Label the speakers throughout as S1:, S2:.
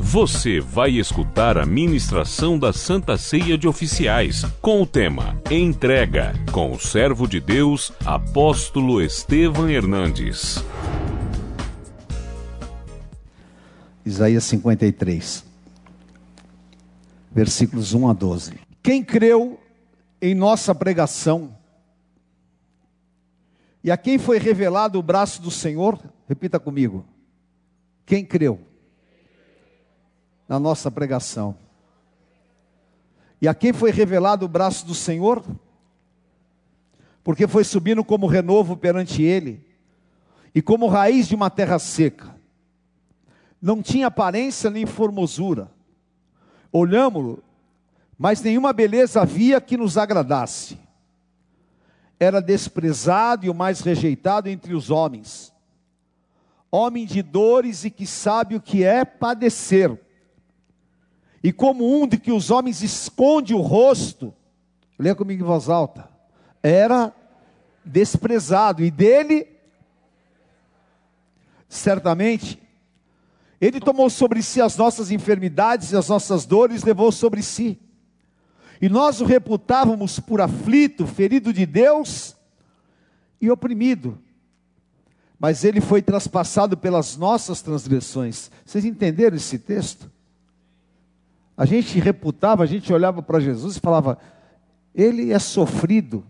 S1: Você vai escutar a ministração da Santa Ceia de Oficiais, com o tema Entrega, com o servo de Deus, apóstolo Estevam Hernandes.
S2: Isaías 53, versículos 1 a 12. Quem creu em nossa pregação e a quem foi revelado o braço do Senhor, repita comigo. Quem creu na nossa pregação? E a quem foi revelado o braço do Senhor? Porque foi subindo como renovo perante ele, e como raiz de uma terra seca. Não tinha aparência nem formosura. Olhámo-lo, mas nenhuma beleza havia que nos agradasse. Era desprezado e o mais rejeitado entre os homens. Homem de dores e que sabe o que é padecer e como um de que os homens esconde o rosto, leia comigo em voz alta, era desprezado, e dele, certamente, ele tomou sobre si as nossas enfermidades e as nossas dores, levou sobre si. E nós o reputávamos por aflito, ferido de Deus e oprimido. Mas ele foi traspassado pelas nossas transgressões. Vocês entenderam esse texto? A gente reputava, a gente olhava para Jesus e falava: Ele é sofrido,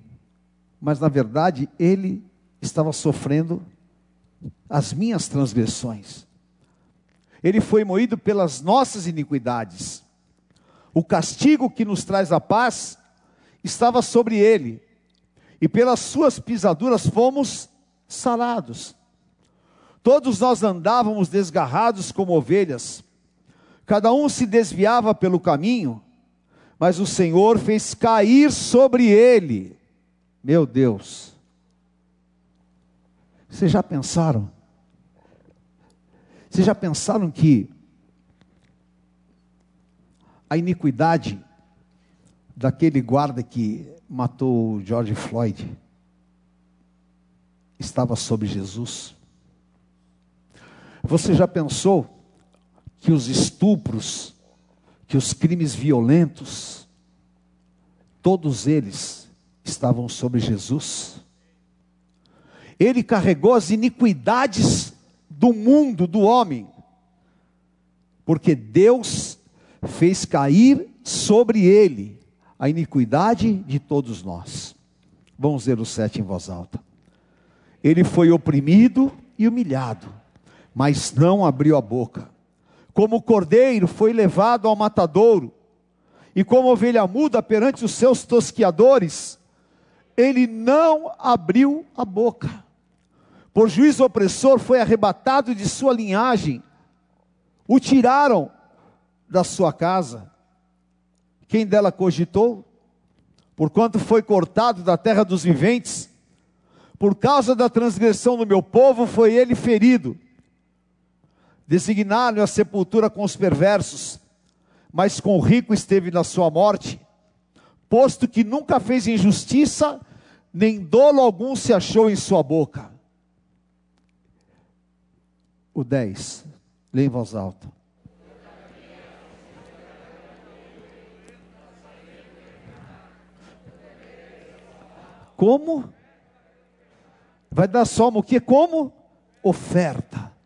S2: mas na verdade ele estava sofrendo as minhas transgressões. Ele foi moído pelas nossas iniquidades. O castigo que nos traz a paz estava sobre ele, e pelas suas pisaduras fomos sarados. Todos nós andávamos desgarrados como ovelhas, Cada um se desviava pelo caminho, mas o Senhor fez cair sobre ele. Meu Deus. Vocês já pensaram? Vocês já pensaram que a iniquidade daquele guarda que matou George Floyd estava sobre Jesus? Você já pensou que os estupros, que os crimes violentos, todos eles estavam sobre Jesus. Ele carregou as iniquidades do mundo, do homem, porque Deus fez cair sobre ele a iniquidade de todos nós. Vamos ler o sete em voz alta. Ele foi oprimido e humilhado, mas não abriu a boca como cordeiro foi levado ao matadouro, e como ovelha muda perante os seus tosquiadores, ele não abriu a boca. Por juízo opressor foi arrebatado de sua linhagem, o tiraram da sua casa. Quem dela cogitou? Porquanto foi cortado da terra dos viventes, por causa da transgressão do meu povo foi ele ferido designaram a sepultura com os perversos, mas com o rico esteve na sua morte, posto que nunca fez injustiça, nem dolo algum se achou em sua boca. O 10, lê em voz alta. Como? Vai dar soma o que? Como? Oferta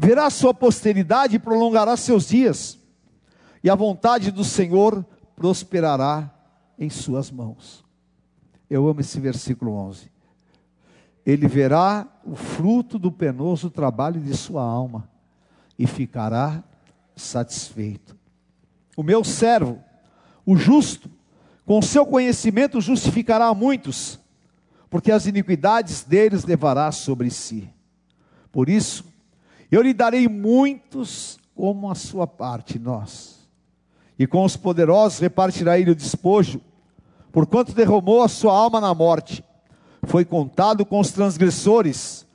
S2: verá sua posteridade e prolongará seus dias, e a vontade do Senhor prosperará em suas mãos. Eu amo esse versículo 11. Ele verá o fruto do penoso trabalho de sua alma e ficará satisfeito. O meu servo, o justo, com seu conhecimento justificará a muitos, porque as iniquidades deles levará sobre si. Por isso, eu lhe darei muitos como a sua parte, nós. E com os poderosos repartirá ele o despojo, porquanto derramou a sua alma na morte. Foi contado com os transgressores,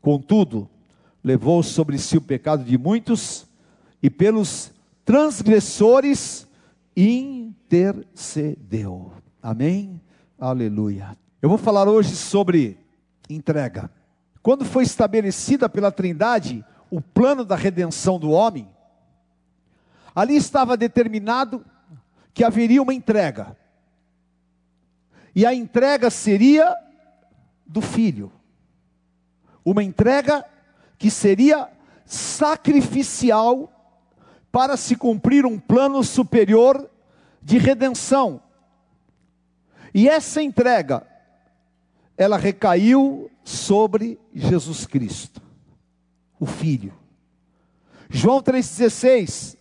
S2: contudo, levou sobre si o pecado de muitos, e pelos transgressores intercedeu. Amém? Aleluia. Eu vou falar hoje sobre entrega. Quando foi estabelecida pela Trindade o plano da redenção do homem, Ali estava determinado que haveria uma entrega. E a entrega seria do filho. Uma entrega que seria sacrificial para se cumprir um plano superior de redenção. E essa entrega, ela recaiu sobre Jesus Cristo, o Filho. João 3,16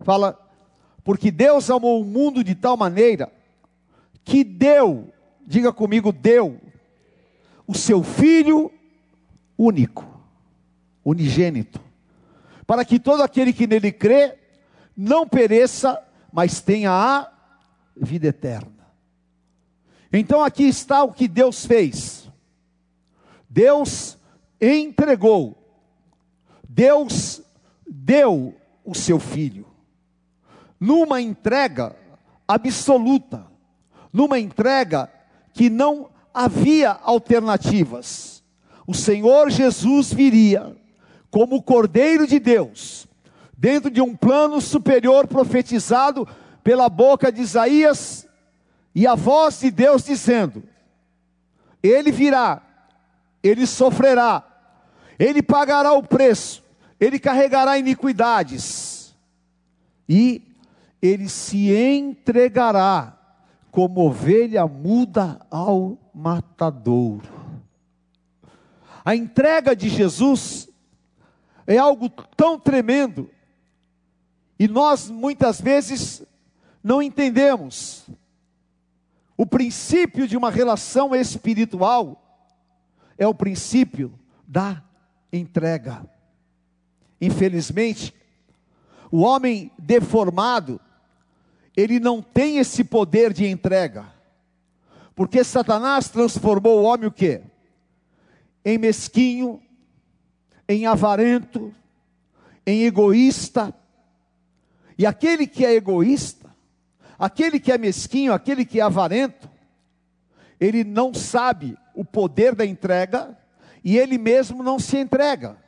S2: fala: Porque Deus amou o mundo de tal maneira que deu, diga comigo, deu, o seu Filho único, unigênito, para que todo aquele que nele crê não pereça, mas tenha a vida eterna. Então aqui está o que Deus fez. Deus entregou, Deus deu o seu filho, numa entrega absoluta, numa entrega que não havia alternativas. O Senhor Jesus viria como Cordeiro de Deus, dentro de um plano superior profetizado pela boca de Isaías, e a voz de Deus dizendo: Ele virá, ele sofrerá, ele pagará o preço, ele carregará iniquidades, e ele se entregará como ovelha muda ao matadouro. A entrega de Jesus é algo tão tremendo e nós muitas vezes não entendemos. O princípio de uma relação espiritual é o princípio da entrega. Infelizmente, o homem deformado, ele não tem esse poder de entrega. Porque Satanás transformou o homem o quê? Em mesquinho, em avarento, em egoísta. E aquele que é egoísta, aquele que é mesquinho, aquele que é avarento, ele não sabe o poder da entrega e ele mesmo não se entrega,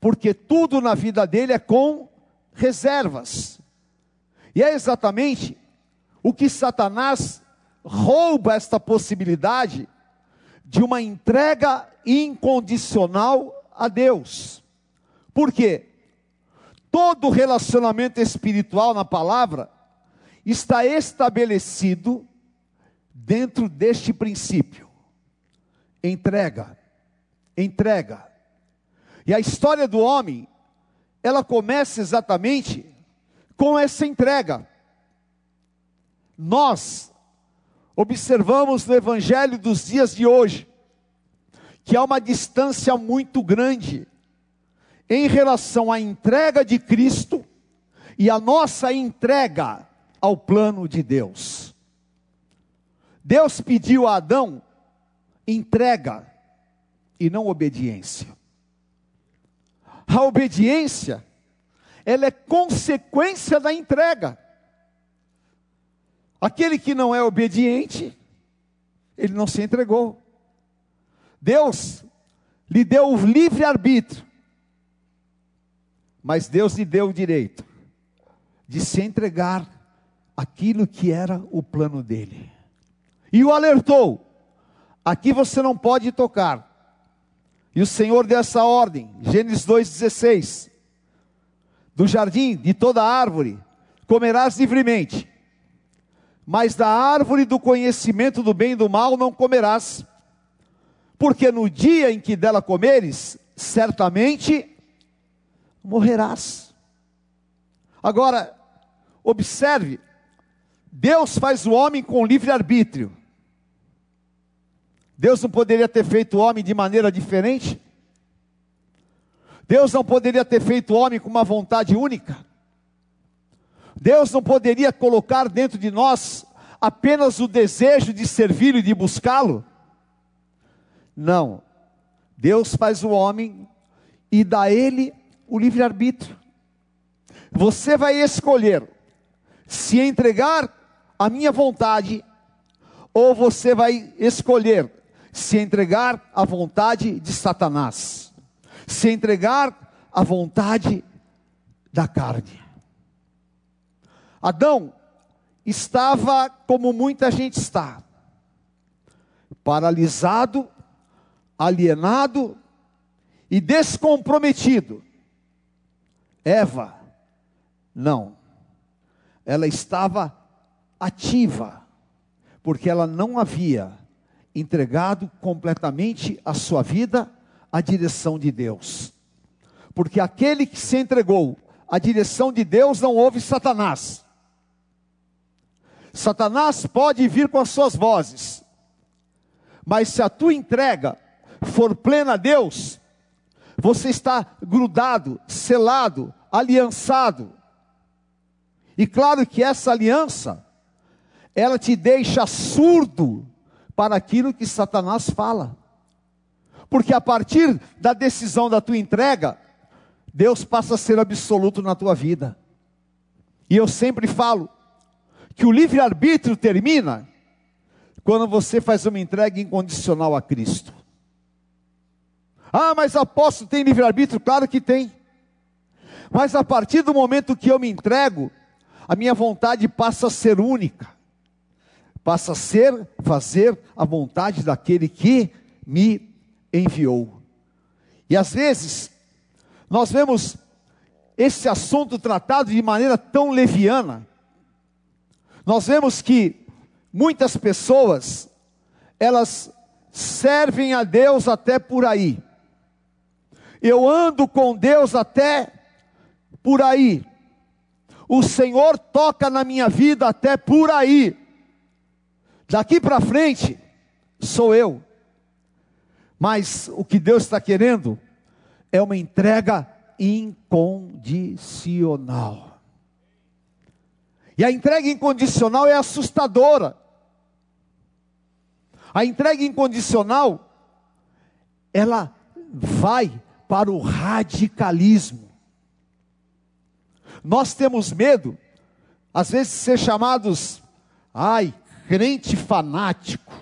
S2: porque tudo na vida dele é com reservas. E é exatamente o que Satanás rouba esta possibilidade de uma entrega incondicional a Deus. Por quê? Todo relacionamento espiritual na palavra está estabelecido dentro deste princípio. Entrega, entrega. E a história do homem, ela começa exatamente com essa entrega. Nós observamos no evangelho dos dias de hoje que há uma distância muito grande em relação à entrega de Cristo e a nossa entrega ao plano de Deus. Deus pediu a Adão entrega e não obediência. A obediência, ela é consequência da entrega. Aquele que não é obediente, ele não se entregou. Deus lhe deu o livre arbítrio, mas Deus lhe deu o direito de se entregar aquilo que era o plano dele. E o alertou: aqui você não pode tocar. E o Senhor deu essa ordem, Gênesis 2,16: do jardim, de toda árvore, comerás livremente, mas da árvore do conhecimento do bem e do mal não comerás, porque no dia em que dela comeres, certamente morrerás. Agora, observe, Deus faz o homem com livre-arbítrio. Deus não poderia ter feito o homem de maneira diferente? Deus não poderia ter feito o homem com uma vontade única? Deus não poderia colocar dentro de nós apenas o desejo de servi-lo e de buscá-lo? Não. Deus faz o homem e dá a ele o livre-arbítrio. Você vai escolher se entregar a minha vontade, ou você vai escolher se entregar à vontade de Satanás, se entregar à vontade da carne. Adão estava como muita gente está, paralisado, alienado e descomprometido. Eva, não, ela estava ativa, porque ela não havia entregado completamente a sua vida à direção de Deus. Porque aquele que se entregou à direção de Deus não ouve Satanás. Satanás pode vir com as suas vozes, mas se a tua entrega for plena a Deus, você está grudado, selado, aliançado. E claro que essa aliança, ela te deixa surdo para aquilo que Satanás fala. Porque a partir da decisão da tua entrega, Deus passa a ser absoluto na tua vida. E eu sempre falo que o livre-arbítrio termina quando você faz uma entrega incondicional a Cristo. Ah, mas apóstolo tem livre-arbítrio? Claro que tem. Mas a partir do momento que eu me entrego, a minha vontade passa a ser única. Passa a ser fazer a vontade daquele que me enviou. E às vezes, nós vemos esse assunto tratado de maneira tão leviana. Nós vemos que muitas pessoas, elas servem a Deus até por aí. Eu ando com Deus até por aí. O Senhor toca na minha vida até por aí. Daqui para frente, sou eu. Mas o que Deus está querendo é uma entrega incondicional. E a entrega incondicional é assustadora. A entrega incondicional, ela vai para o radicalismo. Nós temos medo, às vezes, de ser chamados, ai, crente fanático.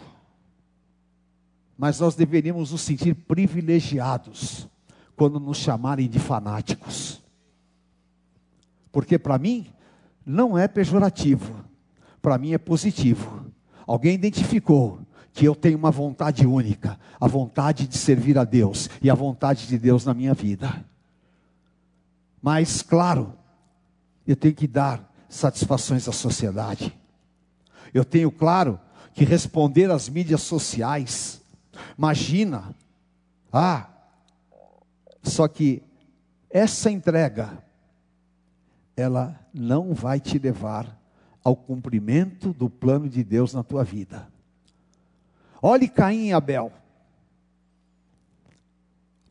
S2: Mas nós deveríamos nos sentir privilegiados quando nos chamarem de fanáticos. Porque para mim não é pejorativo, para mim é positivo. Alguém identificou que eu tenho uma vontade única, a vontade de servir a Deus e a vontade de Deus na minha vida. Mas, claro, eu tenho que dar satisfações à sociedade. Eu tenho, claro, que responder às mídias sociais. Imagina, ah, só que essa entrega, ela não vai te levar ao cumprimento do plano de Deus na tua vida. Olhe Caim e Abel.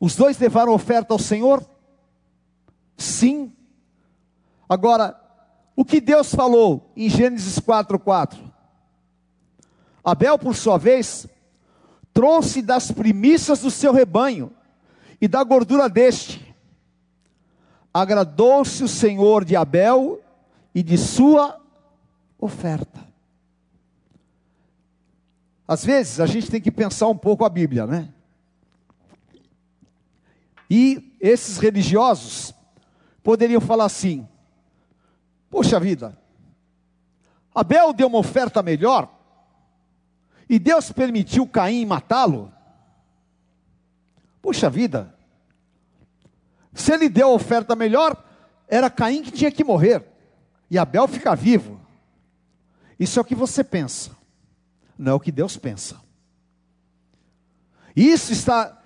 S2: Os dois levaram oferta ao Senhor? Sim. Agora, o que Deus falou em Gênesis 4:4? Abel, por sua vez, trouxe das primícias do seu rebanho e da gordura deste. Agradou-se o Senhor de Abel e de sua oferta. Às vezes a gente tem que pensar um pouco a Bíblia, né? E esses religiosos poderiam falar assim: Poxa vida, Abel deu uma oferta melhor e Deus permitiu Caim matá-lo. Puxa vida, se ele deu a oferta melhor, era Caim que tinha que morrer e Abel ficar vivo. Isso é o que você pensa, não é o que Deus pensa. Isso está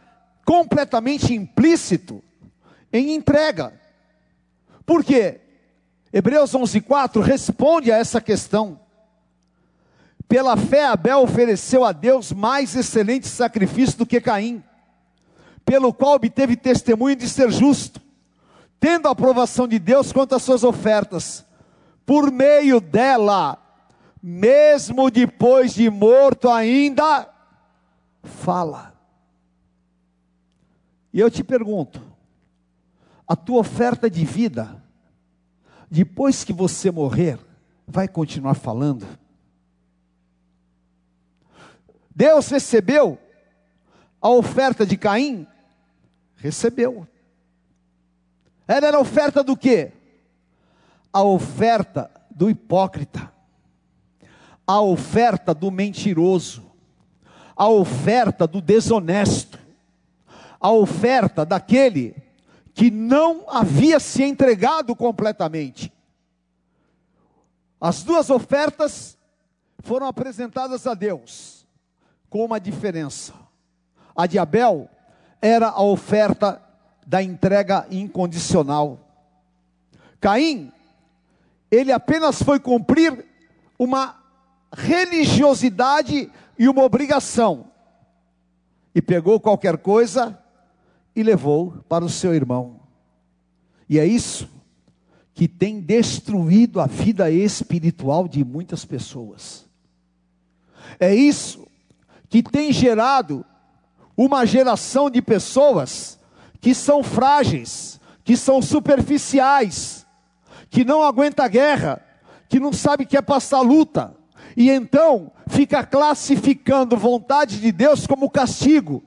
S2: completamente implícito em entrega. Por quê? Hebreus 11:4 responde a essa questão. Pela fé, Abel ofereceu a Deus mais excelente sacrifício do que Caim, pelo qual obteve testemunho de ser justo, tendo a aprovação de Deus quanto às suas ofertas. Por meio dela, mesmo depois de morto, ainda fala. E eu te pergunto: a tua oferta de vida, depois que você morrer, vai continuar falando? Deus recebeu a oferta de Caim? Recebeu. Ela era oferta do quê? A oferta do hipócrita, a oferta do mentiroso, a oferta do desonesto, a oferta daquele que não havia se entregado completamente. As duas ofertas foram apresentadas a Deus, com uma diferença. A de Abel era a oferta da entrega incondicional. Caim, ele apenas foi cumprir uma religiosidade e uma obrigação, e pegou qualquer coisa e levou para o seu irmão. E é isso que tem destruído a vida espiritual de muitas pessoas. É isso que tem gerado uma geração de pessoas que são frágeis, que são superficiais, que não aguenta a guerra, que não sabe que é passar luta, e então fica classificando vontade de Deus como castigo,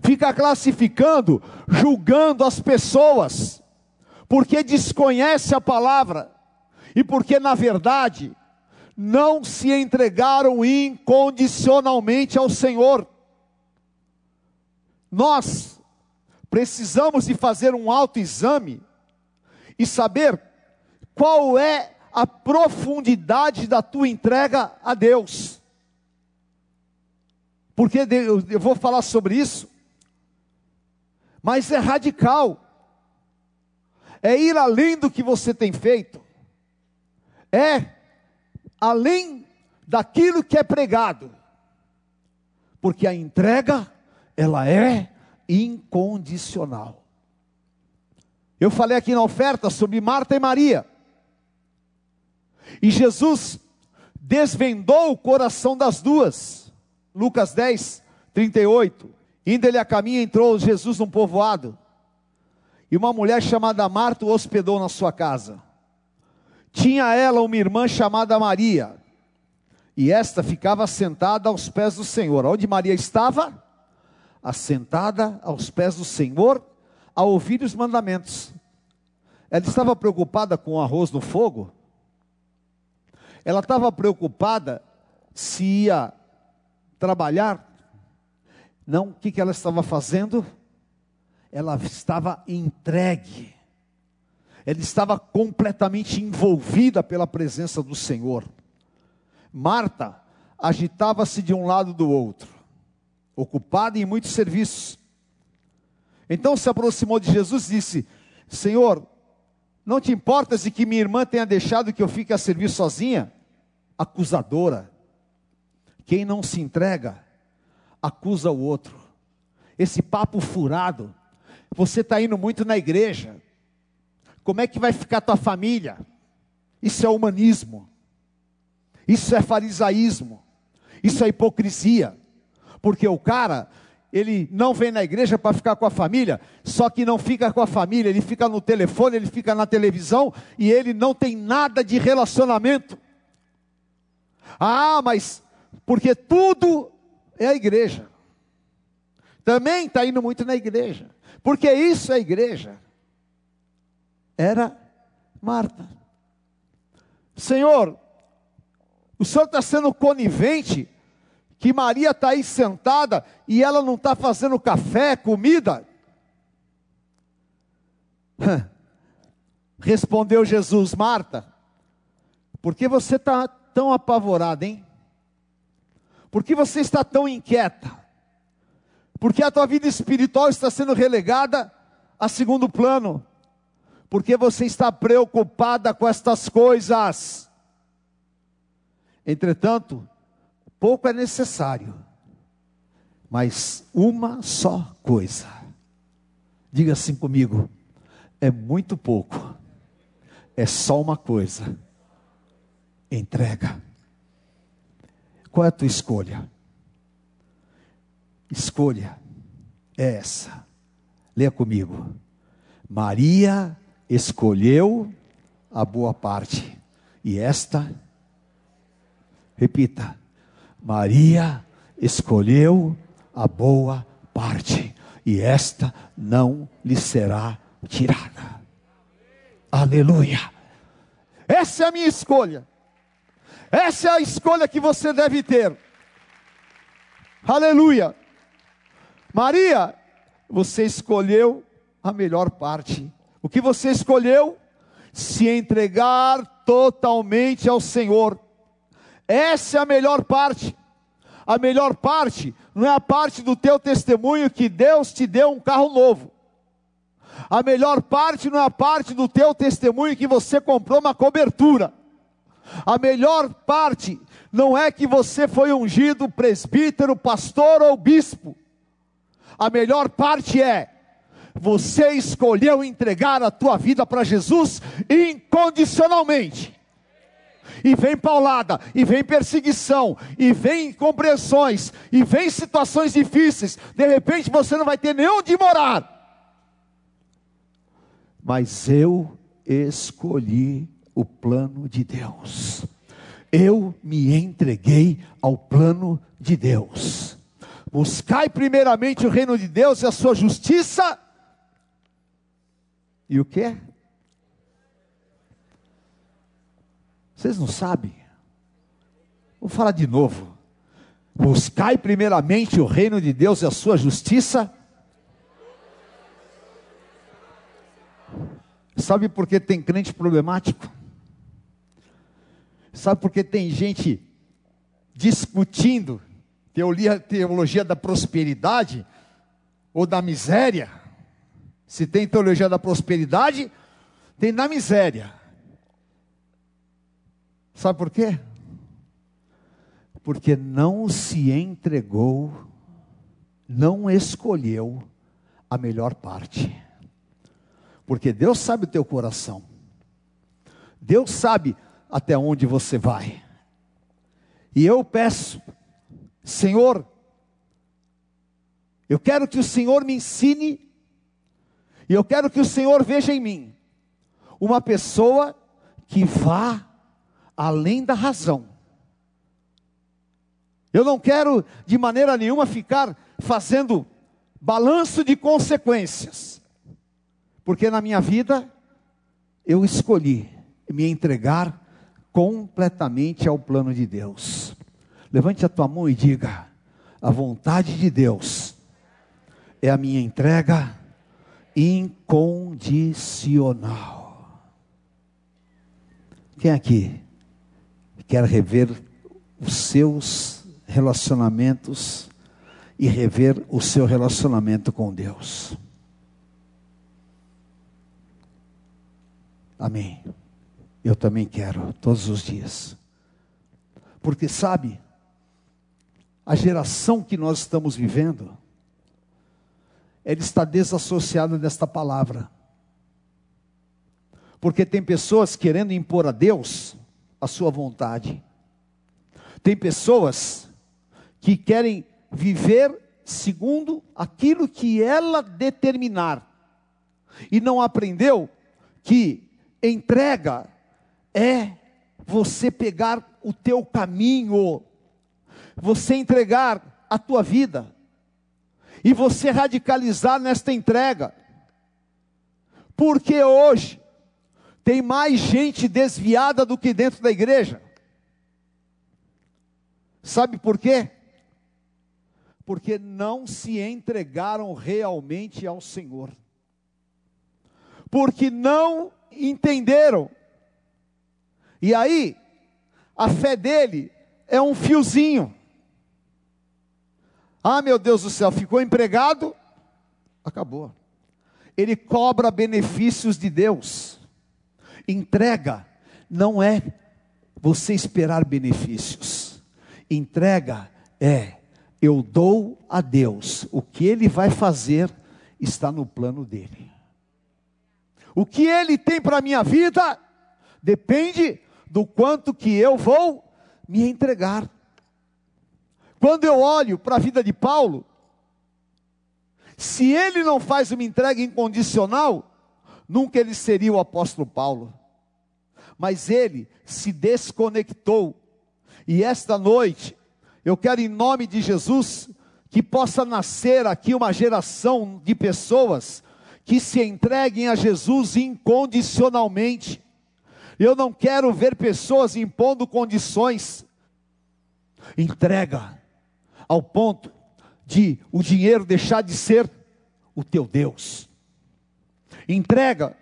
S2: fica classificando, julgando as pessoas, porque desconhece a palavra, e porque na verdade não se entregaram incondicionalmente ao Senhor. Nós precisamos de fazer um autoexame e saber qual é a profundidade da tua entrega a Deus. Porque eu vou falar sobre isso, mas é radical, é ir além do que você tem feito, é além daquilo que é pregado, porque a entrega, ela é incondicional. Eu falei aqui na oferta sobre Marta e Maria, e Jesus desvendou o coração das duas, Lucas 10, 38. Indo ele a caminho, entrou Jesus num povoado, e uma mulher chamada Marta o hospedou na sua casa. Tinha ela uma irmã chamada Maria, e esta ficava sentada aos pés do Senhor. Onde Maria estava? Assentada aos pés do Senhor, a ouvir os mandamentos. Ela estava preocupada com o arroz no fogo? Ela estava preocupada se ia trabalhar? Não, o que, ela estava fazendo? Ela estava entregue ela estava completamente envolvida pela presença do Senhor. Marta agitava-se de um lado do outro, ocupada em muitos serviços. Então se aproximou de Jesus e disse: Senhor, não te importas de que minha irmã tenha deixado que eu fique a servir sozinha? Acusadora. Quem não se entrega, acusa o outro. Esse papo furado. Você está indo muito na igreja, como é que vai ficar tua família? Isso é humanismo. Isso é farisaísmo. Isso é hipocrisia. Porque o cara, ele não vem na igreja para ficar com a família, só que não fica com a família, ele fica no telefone, ele fica na televisão e ele não tem nada de relacionamento. Ah, mas porque tudo é a igreja. Também está indo muito na igreja, porque isso é igreja era Marta. Senhor, o Senhor está sendo conivente que Maria está aí sentada e ela não está fazendo café, comida? Respondeu Jesus, Marta, por que você está tão apavorada, hein? Por que você está tão inquieta? Porque a tua vida espiritual está sendo relegada a segundo plano porque você está preocupada com estas coisas. Entretanto, pouco é necessário, mas uma só coisa. Diga assim comigo: é muito pouco, é só uma coisa. Entrega. Qual é a tua escolha? Escolha é essa. Leia comigo. Maria escolheu a boa parte. E esta, repita, Maria escolheu a boa parte, e esta não lhe será tirada. Aleluia. Essa é a minha escolha. Essa é a escolha que você deve ter. Aleluia. Maria, você escolheu a melhor parte. O que você escolheu? Se entregar totalmente ao Senhor. Essa é a melhor parte. A melhor parte não é a parte do teu testemunho que Deus te deu um carro novo. A melhor parte não é a parte do teu testemunho que você comprou uma cobertura. A melhor parte não é que você foi ungido presbítero, pastor ou bispo. A melhor parte é você escolheu entregar a tua vida para Jesus incondicionalmente. E vem paulada, e vem perseguição, e vem compreensões, e vem situações difíceis. De repente você não vai ter nem onde morar. Mas eu escolhi o plano de Deus. Eu me entreguei ao plano de Deus. Buscai primeiramente o reino de Deus e a sua justiça. E o que? Vocês não sabem? Vou falar de novo. Buscai primeiramente o reino de Deus e a sua justiça. Sabe por que tem crente problemático? Sabe por que tem gente discutindo teologia da prosperidade ou da miséria? Se tem teologia da prosperidade, tem da miséria. Sabe por quê? Porque não se entregou, não escolheu a melhor parte. Porque Deus sabe o teu coração. Deus sabe até onde você vai. E eu peço, Senhor, eu quero que o Senhor me ensine, e eu quero que o Senhor veja em mim uma pessoa que vá além da razão. Eu não quero de maneira nenhuma ficar fazendo balanço de consequências, porque na minha vida eu escolhi me entregar completamente ao plano de Deus. Levante a tua mão e diga: a vontade de Deus é a minha entrega incondicional. Quem aqui quer rever os seus relacionamentos e rever o seu relacionamento com Deus? Amém. Eu também quero, todos os dias. Porque sabe, a geração que nós estamos vivendo, ela está desassociada desta palavra. Porque tem pessoas querendo impor a Deus a sua vontade. Tem pessoas que querem viver segundo aquilo que ela determinar. E não aprendeu que entrega é você pegar o teu caminho, você entregar a tua vida e você radicalizar nesta entrega. Porque hoje tem mais gente desviada do que dentro da igreja. Sabe por quê? Porque não se entregaram realmente ao Senhor. Porque não entenderam e aí, a fé dele é um fiozinho. Ah, meu Deus do céu, ficou empregado? Acabou. Ele cobra benefícios de Deus. Entrega não é você esperar benefícios. Entrega é eu dou a Deus. O que ele vai fazer está no plano dele. O que ele tem para a minha vida depende do quanto que eu vou me entregar. Quando eu olho para a vida de Paulo, se ele não faz uma entrega incondicional, nunca ele seria o apóstolo Paulo. Mas ele se desconectou. E esta noite, eu quero em nome de Jesus que possa nascer aqui uma geração de pessoas que se entreguem a Jesus incondicionalmente Eu não quero ver pessoas impondo condições. Entrega ao ponto de o dinheiro deixar de ser o teu Deus. Entrega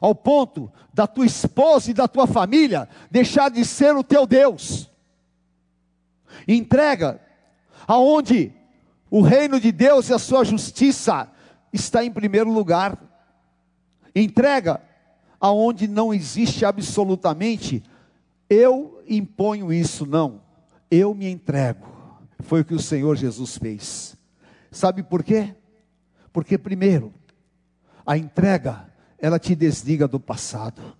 S2: ao ponto da tua esposa e da tua família deixar de ser o teu Deus. Entrega aonde o reino de Deus e a sua justiça está em primeiro lugar. Entrega aonde não existe absolutamente eu imponho isso, não. Eu me entrego. Foi o que o Senhor Jesus fez. Sabe por quê? Porque primeiro, a entrega, ela te desliga do passado.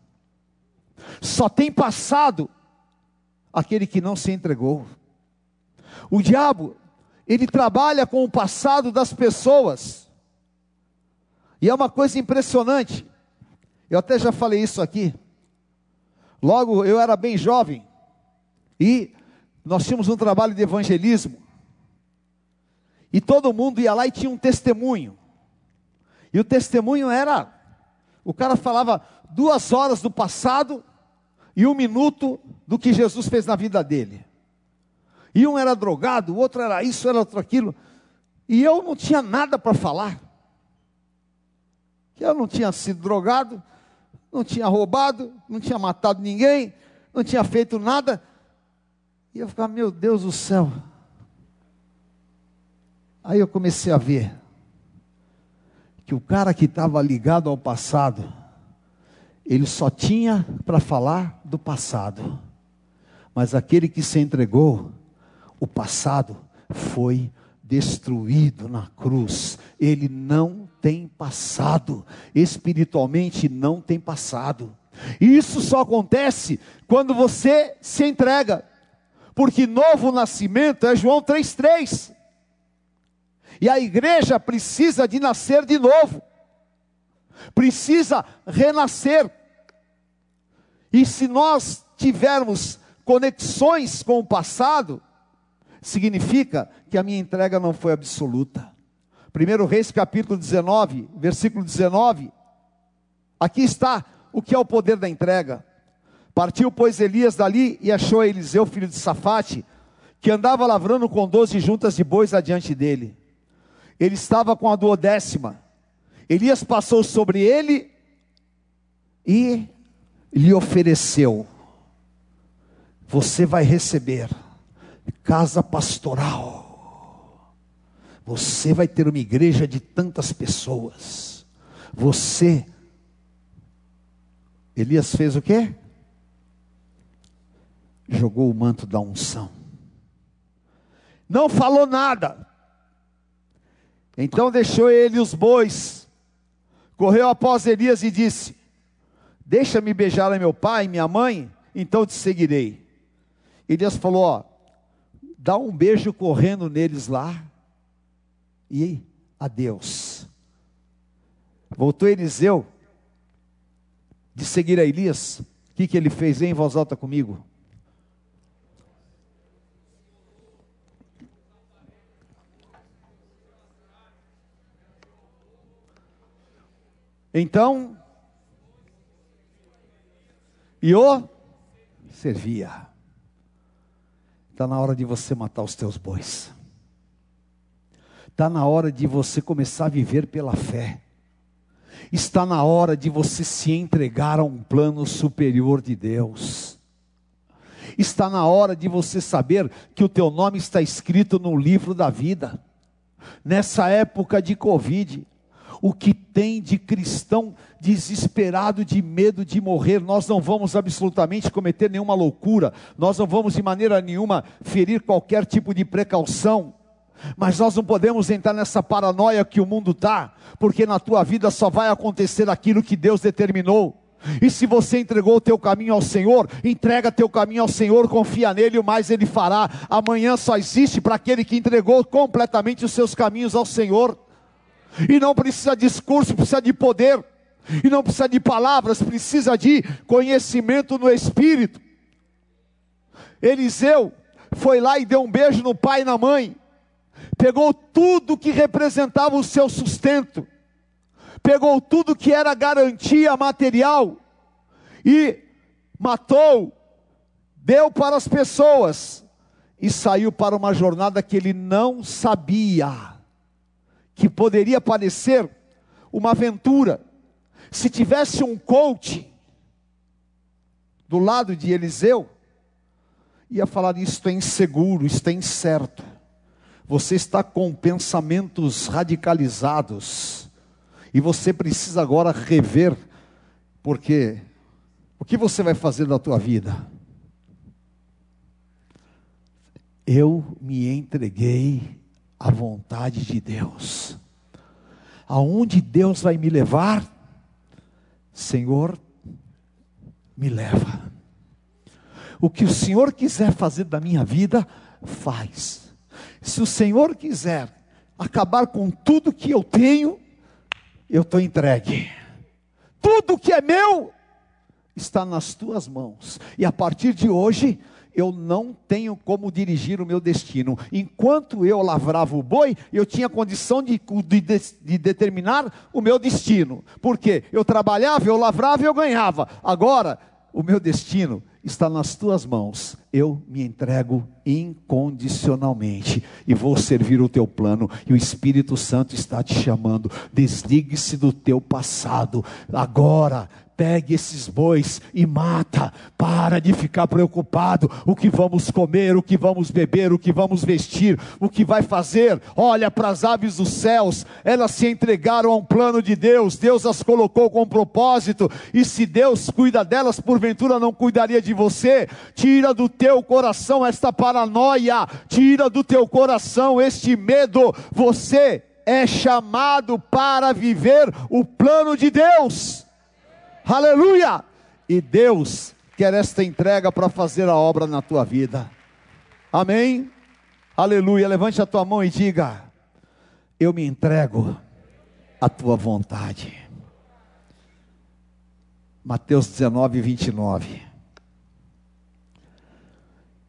S2: Só tem passado aquele que não se entregou. O diabo, ele trabalha com o passado das pessoas. E é uma coisa impressionante. Eu até já falei isso aqui. Logo eu era bem jovem e nós tínhamos um trabalho de evangelismo. E todo mundo ia lá e tinha um testemunho. E o testemunho era: o cara falava duas horas do passado e um minuto do que Jesus fez na vida dele. E um era drogado, o outro era isso, era outro aquilo. E eu não tinha nada para falar. Eu não tinha sido drogado, não tinha roubado, não tinha matado ninguém, não tinha feito nada. E eu ficava, meu Deus do céu. Aí eu comecei a ver que o cara que estava ligado ao passado, ele só tinha para falar do passado. Mas aquele que se entregou, o passado foi destruído na cruz. Ele não tem passado, espiritualmente não tem passado. Isso só acontece quando você se entrega porque novo nascimento é João 3,3. E a igreja precisa de nascer de novo, precisa renascer. E se nós tivermos conexões com o passado, significa que a minha entrega não foi absoluta. 1 Reis capítulo 19, versículo 19. Aqui está o que é o poder da entrega. Partiu, pois, Elias dali e achou Eliseu, filho de Safate, que andava lavrando com doze juntas de bois adiante dele. Ele estava com a duodécima. Elias passou sobre ele e lhe ofereceu: Você vai receber casa pastoral. Você vai ter uma igreja de tantas pessoas. Você. Elias fez o quê? Jogou o manto da unção. Não falou nada. Então deixou ele os bois, correu após Elias e disse: Deixa-me beijar a meu pai e minha mãe, então te seguirei. Elias falou: Ó, dá um beijo correndo neles lá e adeus. Voltou Eliseu de seguir a Elias. O que, que ele fez? Em voz alta comigo. Então, e o servia. Está na hora de você matar os teus bois. Está na hora de você começar a viver pela fé. Está na hora de você se entregar a um plano superior de Deus. Está na hora de você saber que o teu nome está escrito no livro da vida. Nessa época de Covid, o que tem de cristão desesperado, de medo de morrer. Nós não vamos absolutamente cometer nenhuma loucura, nós não vamos de maneira nenhuma ferir qualquer tipo de precaução. Mas nós não podemos entrar nessa paranoia que o mundo está, porque na tua vida só vai acontecer aquilo que Deus determinou. E se você entregou o teu caminho ao Senhor, entrega teu caminho ao Senhor, confia nele, o mais ele fará. Amanhã só existe para aquele que entregou completamente os seus caminhos ao Senhor. E não precisa de discurso, precisa de poder. E não precisa de palavras, precisa de conhecimento no Espírito. Eliseu foi lá e deu um beijo no pai e na mãe. Pegou tudo que representava o seu sustento. Pegou tudo que era garantia material. E matou, deu para as pessoas e saiu para uma jornada que ele não sabia, que poderia parecer uma aventura. Se tivesse um coach do lado de Eliseu, ia falar: Isto é inseguro, isto é incerto. Você está com pensamentos radicalizados, e você precisa agora rever, porque o que você vai fazer da tua vida? Eu me entreguei à vontade de Deus. Aonde Deus vai me levar? Senhor, me leva. O que o Senhor quiser fazer da minha vida, faz. Se o Senhor quiser acabar com tudo que eu tenho, eu estou entregue. Tudo que é meu está nas tuas mãos. E a partir de hoje, eu não tenho como dirigir o meu destino. Enquanto eu lavrava o boi, eu tinha condição de, de, de determinar o meu destino. Porque eu trabalhava, eu lavrava e eu ganhava. Agora, o meu destino está nas tuas mãos. Eu me entrego incondicionalmente e vou servir o teu plano. E o Espírito Santo está te chamando. Desligue-se do teu passado. Agora Pegue esses bois e mata. Para de ficar preocupado. O que vamos comer, o que vamos beber, o que vamos vestir, o que vai fazer. Olha para as aves dos céus. Elas se entregaram a um plano de Deus. Deus as colocou com propósito. E se Deus cuida delas, porventura não cuidaria de você. Tira do teu coração esta paranoia. Tira do teu coração este medo. Você é chamado para viver o plano de Deus. Aleluia! E Deus quer esta entrega para fazer a obra na tua vida. Amém? Aleluia. Levante a tua mão e diga: Eu me entrego à tua vontade. Mateus 19, 29.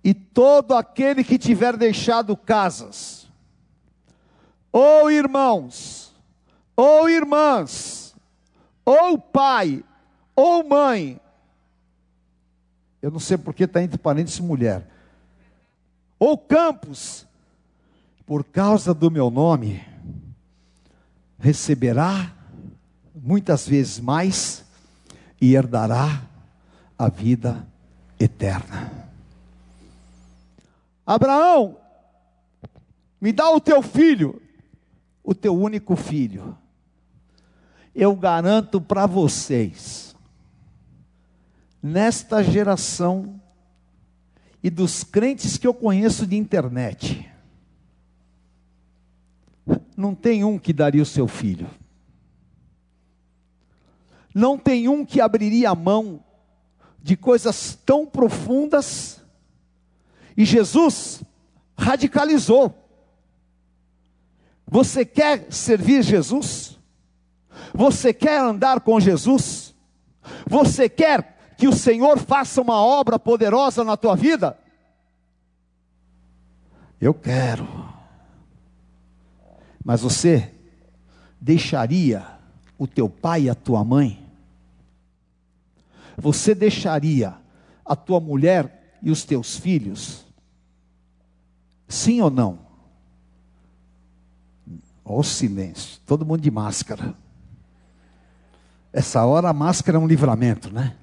S2: E todo aquele que tiver deixado casas, ou irmãos, ou irmãs, ou pai, ou mãe, eu não sei porque está entre parênteses mulher, ou campos, por causa do meu nome, receberá muitas vezes mais e herdará a vida eterna. Abraão, me dá o teu filho, o teu único filho. Eu garanto para vocês, nesta geração e dos crentes que eu conheço de internet, não tem um que daria o seu filho. Não tem um que abriria a mão de coisas tão profundas. E Jesus radicalizou. Você quer servir Jesus? Você quer andar com Jesus? Você quer que o Senhor faça uma obra poderosa na tua vida? Eu quero. Mas você deixaria o teu pai e a tua mãe? Você deixaria a tua mulher e os teus filhos? Sim ou não? Ó oh, silêncio, todo mundo de máscara. Essa hora a máscara é um livramento, né?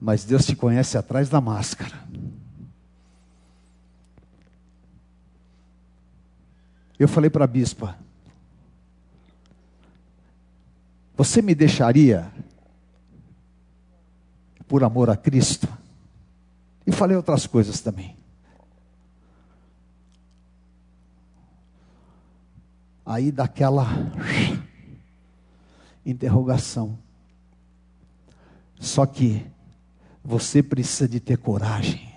S2: Mas Deus te conhece atrás da máscara. Eu falei para a bispa: Você me deixaria por amor a Cristo? E falei outras coisas também. Aí daquela interrogação. Só que você precisa de ter coragem.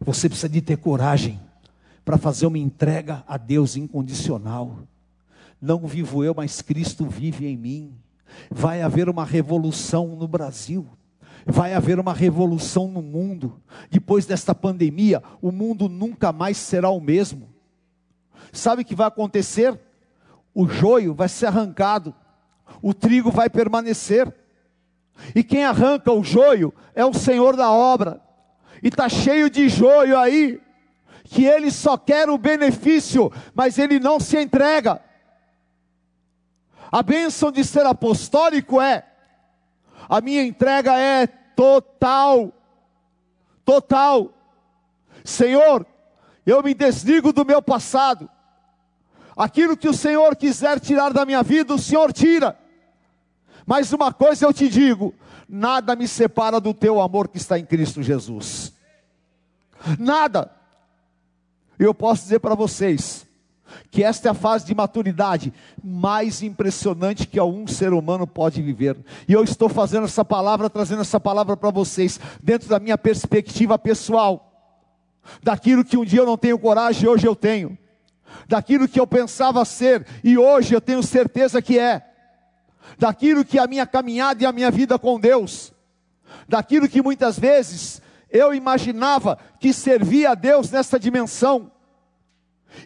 S2: Você precisa de ter coragem para fazer uma entrega a Deus incondicional. Não vivo eu, mas Cristo vive em mim. Vai haver uma revolução no Brasil. Vai haver uma revolução no mundo. Depois desta pandemia, o mundo nunca mais será o mesmo. Sabe o que vai acontecer? O joio vai ser arrancado, o trigo vai permanecer. E quem arranca o joio é o Senhor da obra. E está cheio de joio aí, que ele só quer o benefício, mas ele não se entrega. A bênção de ser apostólico é: a minha entrega é total, total. Senhor, eu me desligo do meu passado. Aquilo que o Senhor quiser tirar da minha vida, o Senhor tira. Mas uma coisa eu te digo: nada me separa do teu amor que está em Cristo Jesus. Nada. Eu posso dizer para vocês que esta é a fase de maturidade mais impressionante que algum ser humano pode viver. E eu estou fazendo essa palavra, trazendo essa palavra para vocês, dentro da minha perspectiva pessoal, daquilo que um dia eu não tenho coragem, hoje eu tenho, daquilo que eu pensava ser e hoje eu tenho certeza que é daquilo que é a minha caminhada e a minha vida com Deus, daquilo que muitas vezes eu imaginava que servia a Deus nessa dimensão,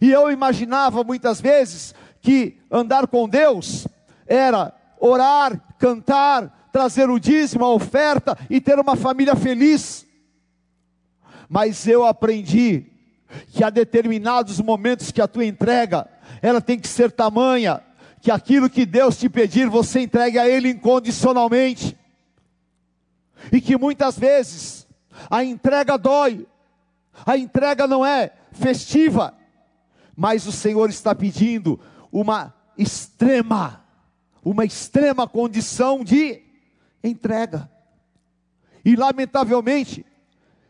S2: e eu imaginava muitas vezes que andar com Deus era orar, cantar, trazer o dízimo, a oferta e ter uma família feliz. Mas eu aprendi que há determinados momentos que a tua entrega, ela tem que ser tamanha, que aquilo que Deus te pedir, você entregue a Ele incondicionalmente. E que muitas vezes a entrega dói, a entrega não é festiva, mas o Senhor está pedindo uma extrema, uma extrema condição de entrega. E lamentavelmente,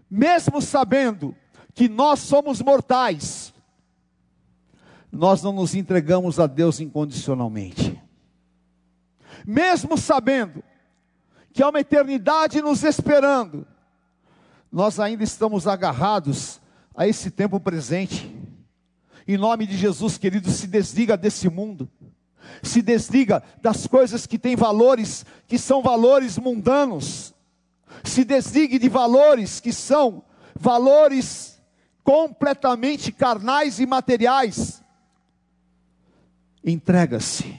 S2: mesmo sabendo que nós somos mortais, nós não nos entregamos a Deus incondicionalmente. Mesmo sabendo que há uma eternidade nos esperando, nós ainda estamos agarrados a esse tempo presente. Em nome de Jesus, querido, se desliga desse mundo. Se desliga das coisas que têm valores, que são valores mundanos. Se desligue de valores que são valores completamente carnais e materiais entrega-se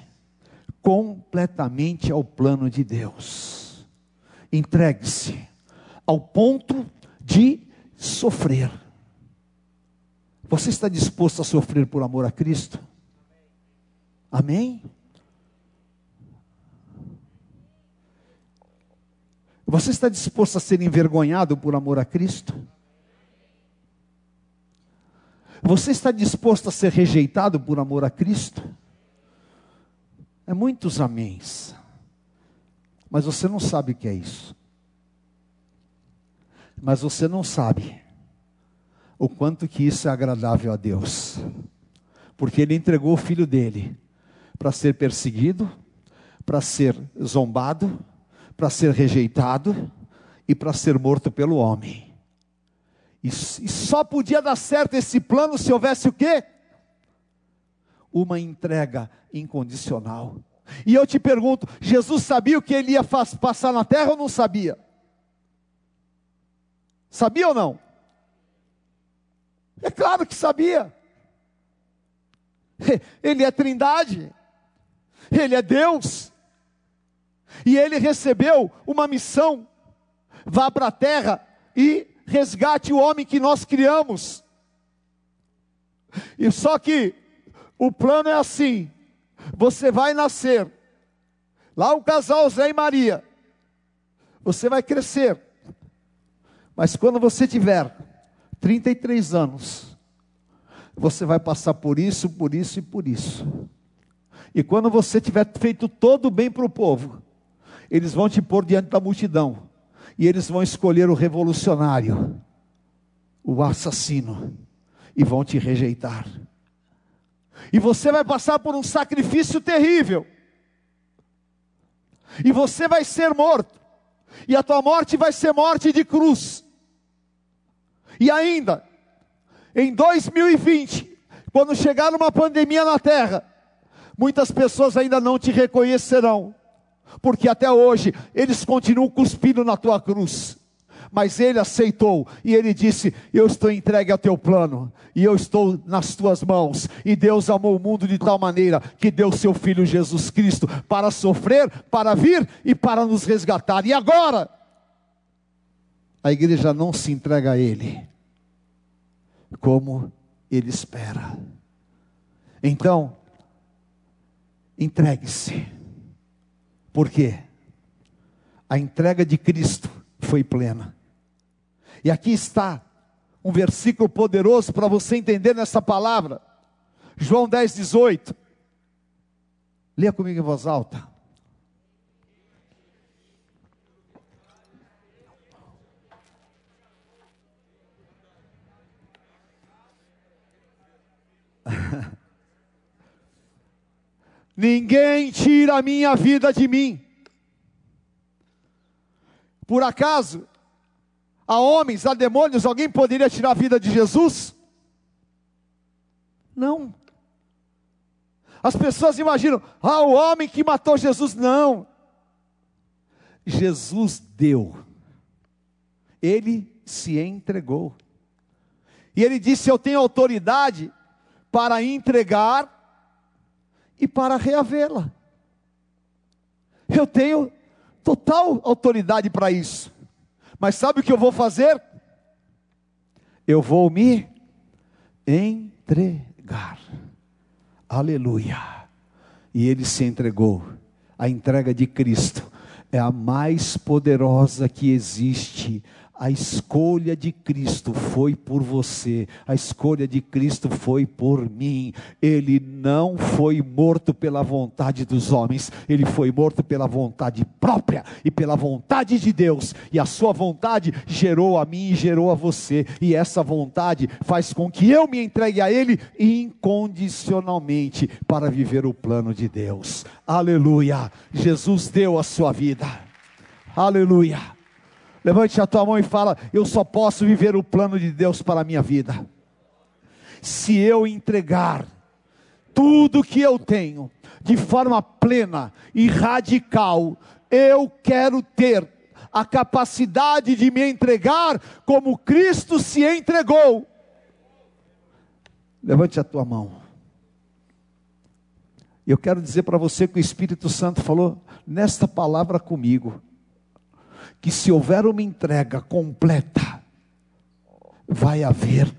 S2: completamente ao plano de Deus. Entregue-se ao ponto de sofrer. Você está disposto a sofrer por amor a Cristo? Amém? Você está disposto a ser envergonhado por amor a Cristo? Você está disposto a ser rejeitado por amor a Cristo? É muitos améns. Mas você não sabe o que é isso. Mas você não sabe o quanto que isso é agradável a Deus. Porque ele entregou o filho dele para ser perseguido, para ser zombado, para ser rejeitado e para ser morto pelo homem. E, e, só podia dar certo esse plano se houvesse o quê? Uma entrega incondicional. E eu te pergunto: Jesus sabia o que ele ia passar na terra ou não sabia? Sabia ou não? É claro que sabia. Ele é trindade, ele é Deus, e ele recebeu uma missão: vá para a terra e resgate o homem que nós criamos. E só que o plano é assim: você vai nascer, lá o casal Zé e Maria, você vai crescer, mas quando você tiver 33 anos, você vai passar por isso, por isso e por isso. E quando você tiver feito todo o bem para o povo, eles vão te pôr diante da multidão, e eles vão escolher o revolucionário, o assassino, e vão te rejeitar. E você vai passar por um sacrifício terrível. E você vai ser morto. E a tua morte vai ser morte de cruz. E ainda, em 2020, quando chegar uma pandemia na terra, muitas pessoas ainda não te reconhecerão, porque até hoje eles continuam cuspindo na tua cruz, Mas ele aceitou e ele disse: Eu estou entregue ao teu plano e eu estou nas tuas mãos. E Deus amou o mundo de tal maneira que deu seu filho Jesus Cristo para sofrer, para vir e para nos resgatar. E agora, a igreja não se entrega a ele como ele espera. Então, entregue-se. Por quê? A entrega de Cristo foi plena. E aqui está um versículo poderoso para você entender nessa palavra. João 10, 18. Leia comigo em voz alta. Ninguém tira a minha vida de mim. Por acaso, a homens, a demônios, alguém poderia tirar a vida de Jesus? Não. As pessoas imaginam, ah, o homem que matou Jesus. Não. Jesus deu. Ele se entregou. E ele disse: Eu tenho autoridade para entregar e para reavê-la. Eu tenho total autoridade para isso. Mas sabe o que eu vou fazer? Eu vou me entregar. Aleluia. E ele se entregou. A entrega de Cristo é a mais poderosa que existe a escolha de Cristo foi por você, a escolha de Cristo foi por mim. Ele não foi morto pela vontade dos homens, ele foi morto pela vontade própria e pela vontade de Deus. E a sua vontade gerou a mim e gerou a você, e essa vontade faz com que eu me entregue a Ele incondicionalmente para viver o plano de Deus. Aleluia! Jesus deu a sua vida. Aleluia! Levante a tua mão e fala: Eu só posso viver o plano de Deus para a minha vida. Se eu entregar tudo que eu tenho de forma plena e radical, eu quero ter a capacidade de me entregar como Cristo se entregou. Levante a tua mão. Eu quero dizer para você que o Espírito Santo falou nesta palavra comigo que se houver uma entrega completa, vai haver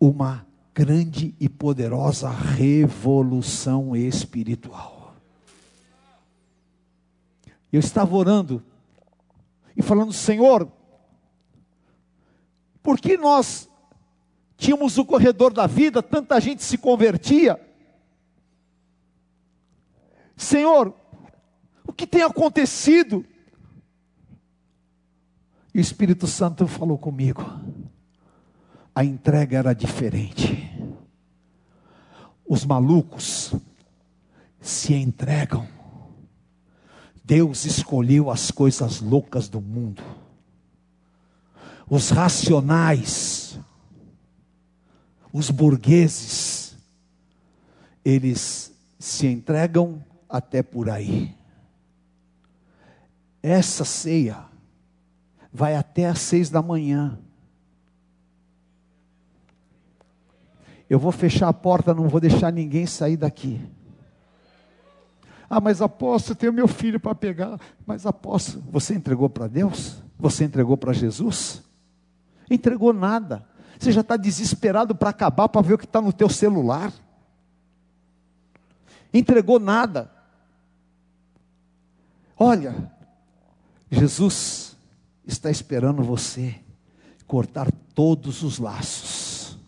S2: uma grande e poderosa revolução espiritual. Eu estava orando e falando, Senhor, por que nós tínhamos o corredor da vida, tanta gente se convertia? Senhor, o que tem acontecido? E o Espírito Santo falou comigo. A entrega era diferente. Os malucos se entregam. Deus escolheu as coisas loucas do mundo. Os racionais, os burgueses, eles se entregam até por aí. Essa ceia vai até às seis da manhã. Eu vou fechar a porta, não vou deixar ninguém sair daqui. Ah, mas apóstolo, tenho meu filho para pegar. Mas apóstolo, você entregou para Deus? Você entregou para Jesus? Entregou nada. Você já está desesperado para acabar, para ver o que está no teu celular. Entregou nada. Olha, Jesus está esperando você cortar todos os laços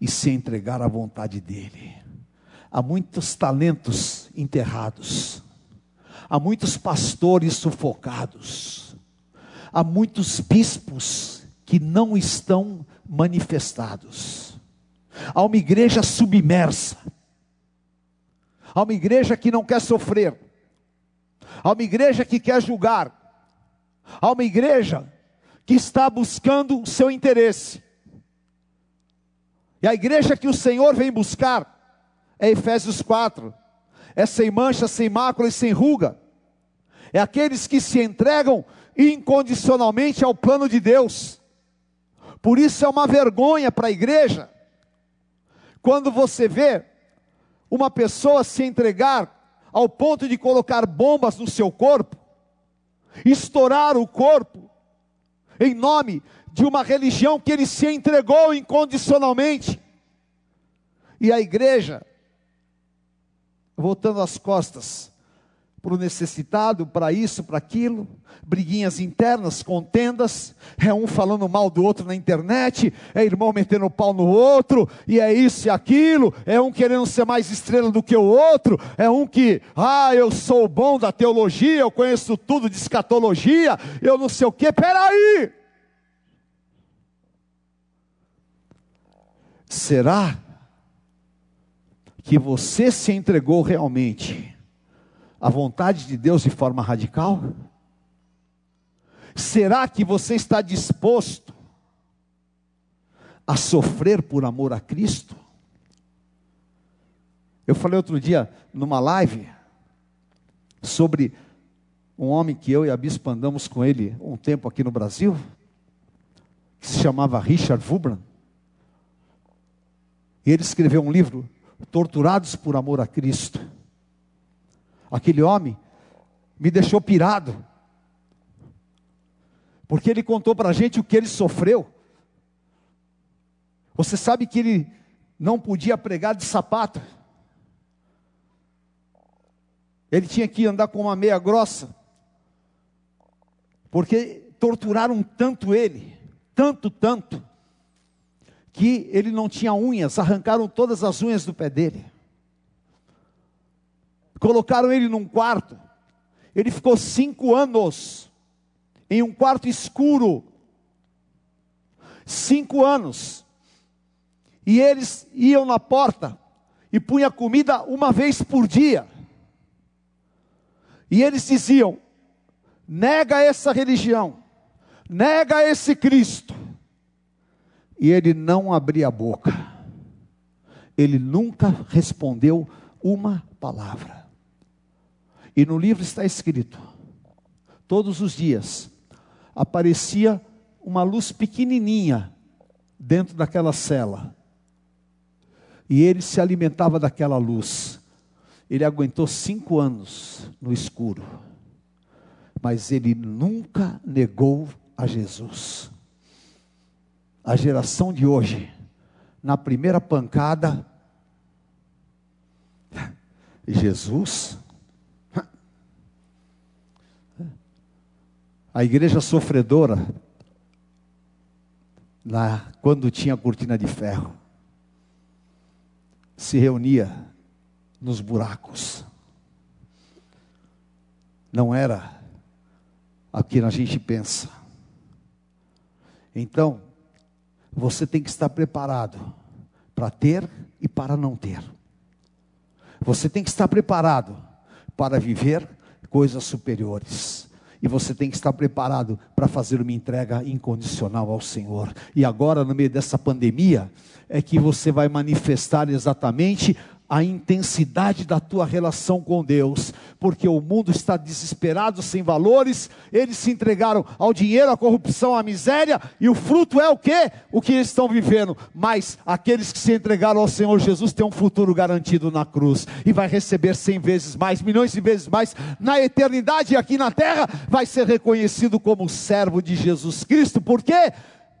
S2: e se entregar à vontade dEle. Há muitos talentos enterrados, há muitos pastores sufocados, há muitos bispos que não estão manifestados, há uma igreja submersa, há uma igreja que não quer sofrer, há uma igreja que quer julgar, Há uma igreja que está buscando o seu interesse. E a igreja que o Senhor vem buscar é Efésios 4. É sem mancha, sem mácula e sem ruga. é aqueles que se entregam incondicionalmente ao plano de Deus. Por isso é uma vergonha para a igreja quando você vê uma pessoa se entregar ao ponto de colocar bombas no seu corpo, estourar o corpo, em nome de uma religião que ele se entregou incondicionalmente. E a igreja, voltando as costas para o necessitado, para isso, para aquilo, briguinhas internas, contendas, é um falando mal do outro na internet, é irmão metendo o pau no outro, e é isso e aquilo, é um querendo ser mais estrela do que o outro, é um que, ah, eu sou bom da teologia, eu conheço tudo de escatologia, eu não sei o que, peraí! Será que você se entregou realmente à vontade de Deus de forma radical? Será que você está disposto a sofrer por amor a Cristo? Eu falei outro dia numa live sobre um homem que eu e a bispa andamos com ele um tempo aqui no Brasil, que se chamava Richard Vubran. E ele escreveu um livro, Torturados por Amor a Cristo. Aquele homem me deixou pirado, porque ele contou para a gente o que ele sofreu. Você sabe que ele não podia pregar de sapato, ele tinha que andar com uma meia grossa, porque torturaram tanto ele, tanto, tanto, que ele não tinha unhas, arrancaram todas as unhas do pé dele. Colocaram ele num quarto. Ele ficou cinco anos em um quarto escuro. Cinco anos. E eles iam na porta e punha comida uma vez por dia. E eles diziam: nega essa religião, nega esse Cristo e ele não abria a boca. Ele nunca respondeu uma palavra. E no livro está escrito: todos os dias aparecia uma luz pequenininha dentro daquela cela. E ele se alimentava daquela luz. Ele aguentou cinco anos no escuro. Mas ele nunca negou a Jesus a geração de hoje, na primeira pancada, Jesus, a igreja sofredora, na, quando tinha cortina de ferro, se reunia nos buracos. Não era o que a gente pensa. Então, você tem que estar preparado para ter e para não ter. Você tem que estar preparado para viver coisas superiores. E você tem que estar preparado para fazer uma entrega incondicional ao Senhor. E agora, no meio dessa pandemia, é que você vai manifestar exatamente a intensidade da tua relação com Deus, porque o mundo está desesperado, sem valores, eles se entregaram ao dinheiro, à corrupção, à miséria, e o fruto é o que? O que eles estão vivendo. Mas aqueles que se entregaram ao Senhor Jesus têm um futuro garantido na cruz, e vai receber cem vezes mais, milhões de vezes mais, na eternidade e aqui na terra, vai ser reconhecido como servo de Jesus Cristo, por quê?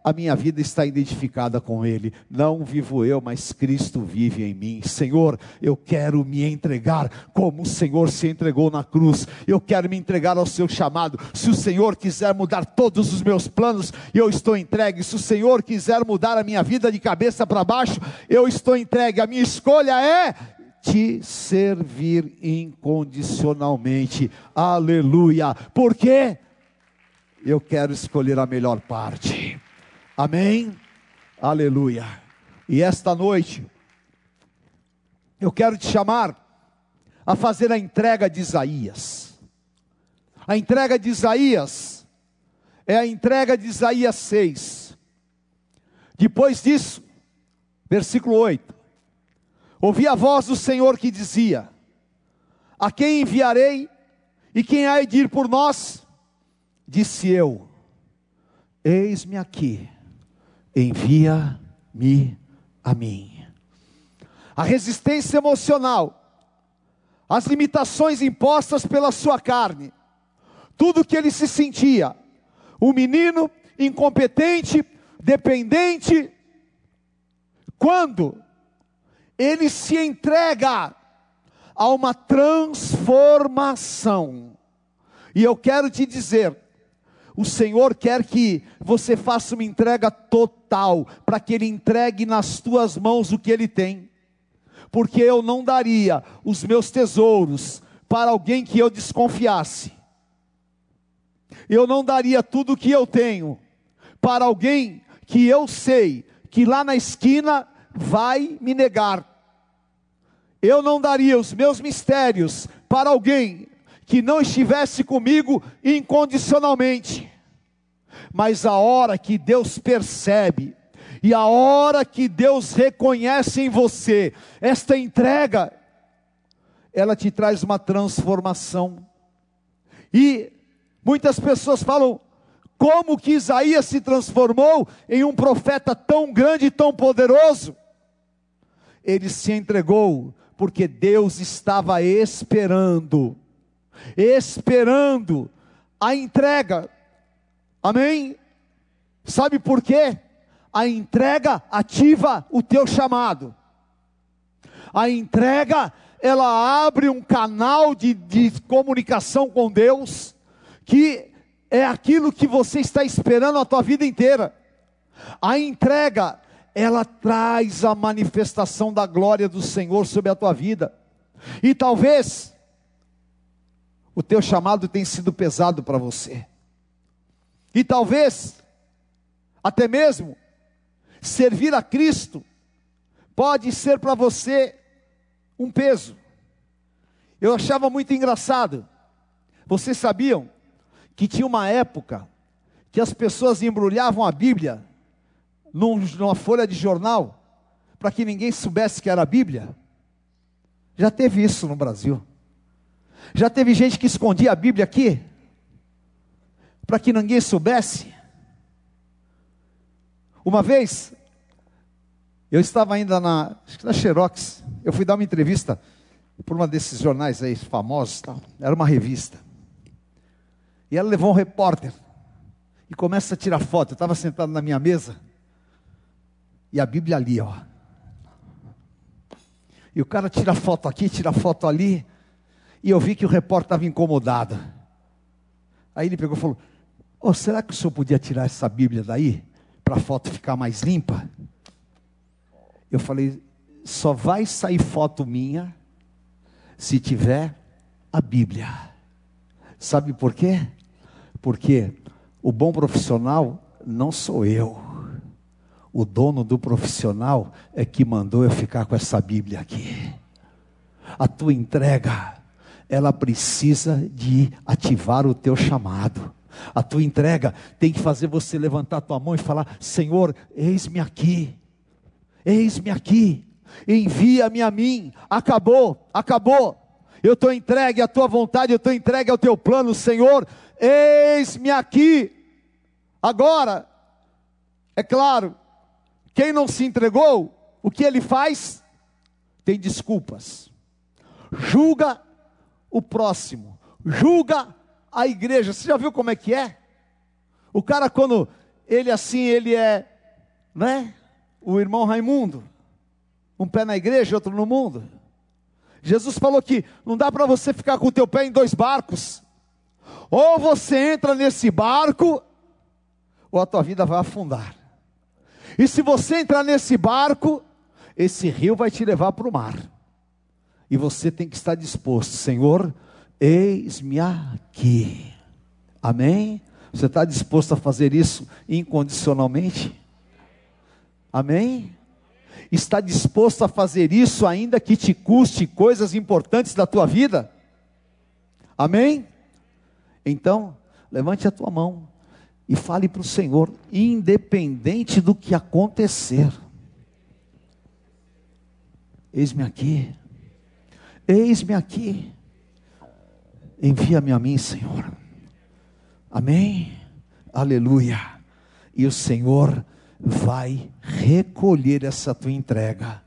S2: A minha vida está identificada com Ele. Não vivo eu, mas Cristo vive em mim. Senhor, eu quero me entregar como o Senhor se entregou na cruz. Eu quero me entregar ao seu chamado. Se o Senhor quiser mudar todos os meus planos, eu estou entregue. Se o Senhor quiser mudar a minha vida de cabeça para baixo, eu estou entregue. A minha escolha é te servir incondicionalmente. Aleluia. Por quê? Eu quero escolher a melhor parte. Amém? Aleluia. E esta noite, eu quero te chamar a fazer a entrega de Isaías. A entrega de Isaías é a entrega de Isaías 6. Depois disso, versículo 8: Ouvi a voz do Senhor que dizia: A quem enviarei E quem há de ir por nós? Disse eu: Eis-me aqui, envia-me a mim. A resistência emocional, as limitações impostas pela sua carne, tudo que ele se sentia, um menino incompetente, dependente, quando ele se entrega a uma transformação. E eu quero te dizer, o Senhor quer que você faça uma entrega total, para que Ele entregue nas tuas mãos o que Ele tem. Porque eu não daria os meus tesouros para alguém que eu desconfiasse. Eu não daria tudo o que eu tenho para alguém que eu sei que lá na esquina vai me negar. Eu não daria os meus mistérios para alguém que não estivesse comigo incondicionalmente. Mas a hora que Deus percebe, e a hora que Deus reconhece em você esta entrega, ela te traz uma transformação. E muitas pessoas falam: como que Isaías se transformou em um profeta tão grande e tão poderoso? Ele se entregou porque Deus estava esperando, esperando a entrega. Amém? Sabe por quê? A entrega ativa o teu chamado. A entrega, ela abre um canal de, de comunicação com Deus, que é aquilo que você está esperando a tua vida inteira. A entrega, ela traz a manifestação da glória do Senhor sobre a tua vida. E talvez o teu chamado tenha sido pesado para você. E talvez até mesmo servir a Cristo pode ser para você um peso. Eu achava muito engraçado. Vocês sabiam que tinha uma época que as pessoas embrulhavam a Bíblia num, numa folha de jornal, para que ninguém soubesse que era a Bíblia. Já teve isso no Brasil. Já teve gente que escondia a Bíblia aqui, para que ninguém soubesse. Uma vez, eu estava ainda na, acho que na Xerox, eu fui dar uma entrevista por uma desses jornais aí famosos, tal. era uma revista. E ela levou um repórter e começa a tirar foto. Eu estava sentado na minha mesa e a Bíblia ali, ó. E o cara tira foto aqui, tira foto ali. E eu vi que o repórter estava incomodado. Aí ele pegou e falou: oh, será que o senhor podia tirar essa Bíblia daí? Para a foto ficar mais limpa? Eu falei: só vai sair foto minha se tiver a Bíblia. Sabe por quê? Porque o bom profissional não sou eu. O dono do profissional é que mandou eu ficar com essa Bíblia aqui. A tua entrega, ela precisa de ativar o teu chamado. A tua entrega tem que fazer você levantar a tua mão e falar: Senhor, eis-me aqui, eis-me aqui, envia-me a mim. Acabou, acabou. Eu estou entregue à tua vontade, eu estou entregue ao teu plano, Senhor, eis-me aqui. Agora, é claro, quem não se entregou, o que ele faz? Tem desculpas. Julga o próximo, julga a igreja. Você já viu como é que é? O cara quando ele assim, ele é, né? O irmão Raimundo, um pé na igreja, outro no mundo. Jesus falou que não dá para você ficar com o teu pé em dois barcos. Ou você entra nesse barco, ou a tua vida vai afundar. E se você entrar nesse barco, esse rio vai te levar para o mar. E você tem que estar disposto, Senhor, eis-me aqui. Amém? Você está disposto a fazer isso incondicionalmente? Amém? Está disposto a fazer isso ainda que te custe coisas importantes da tua vida? Amém? Então, levante a tua mão e fale para o Senhor, independente do que acontecer. Eis-me aqui, eis-me aqui, Envia-me a mim, Senhor. Amém? Aleluia. E o Senhor vai recolher essa tua entrega.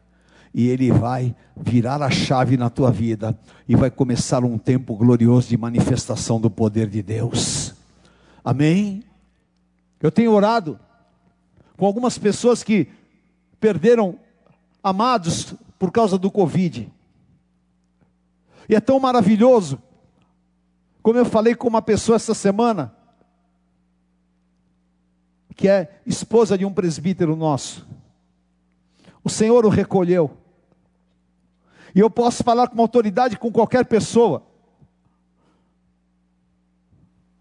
S2: E Ele vai virar a chave na tua vida. E vai começar um tempo glorioso de manifestação do poder de Deus. Amém? Eu tenho orado com algumas pessoas que perderam amados por causa do Covid. E é tão maravilhoso, como eu falei com uma pessoa essa semana, que é esposa de um presbítero nosso. O Senhor o recolheu. E eu posso falar com autoridade com qualquer pessoa.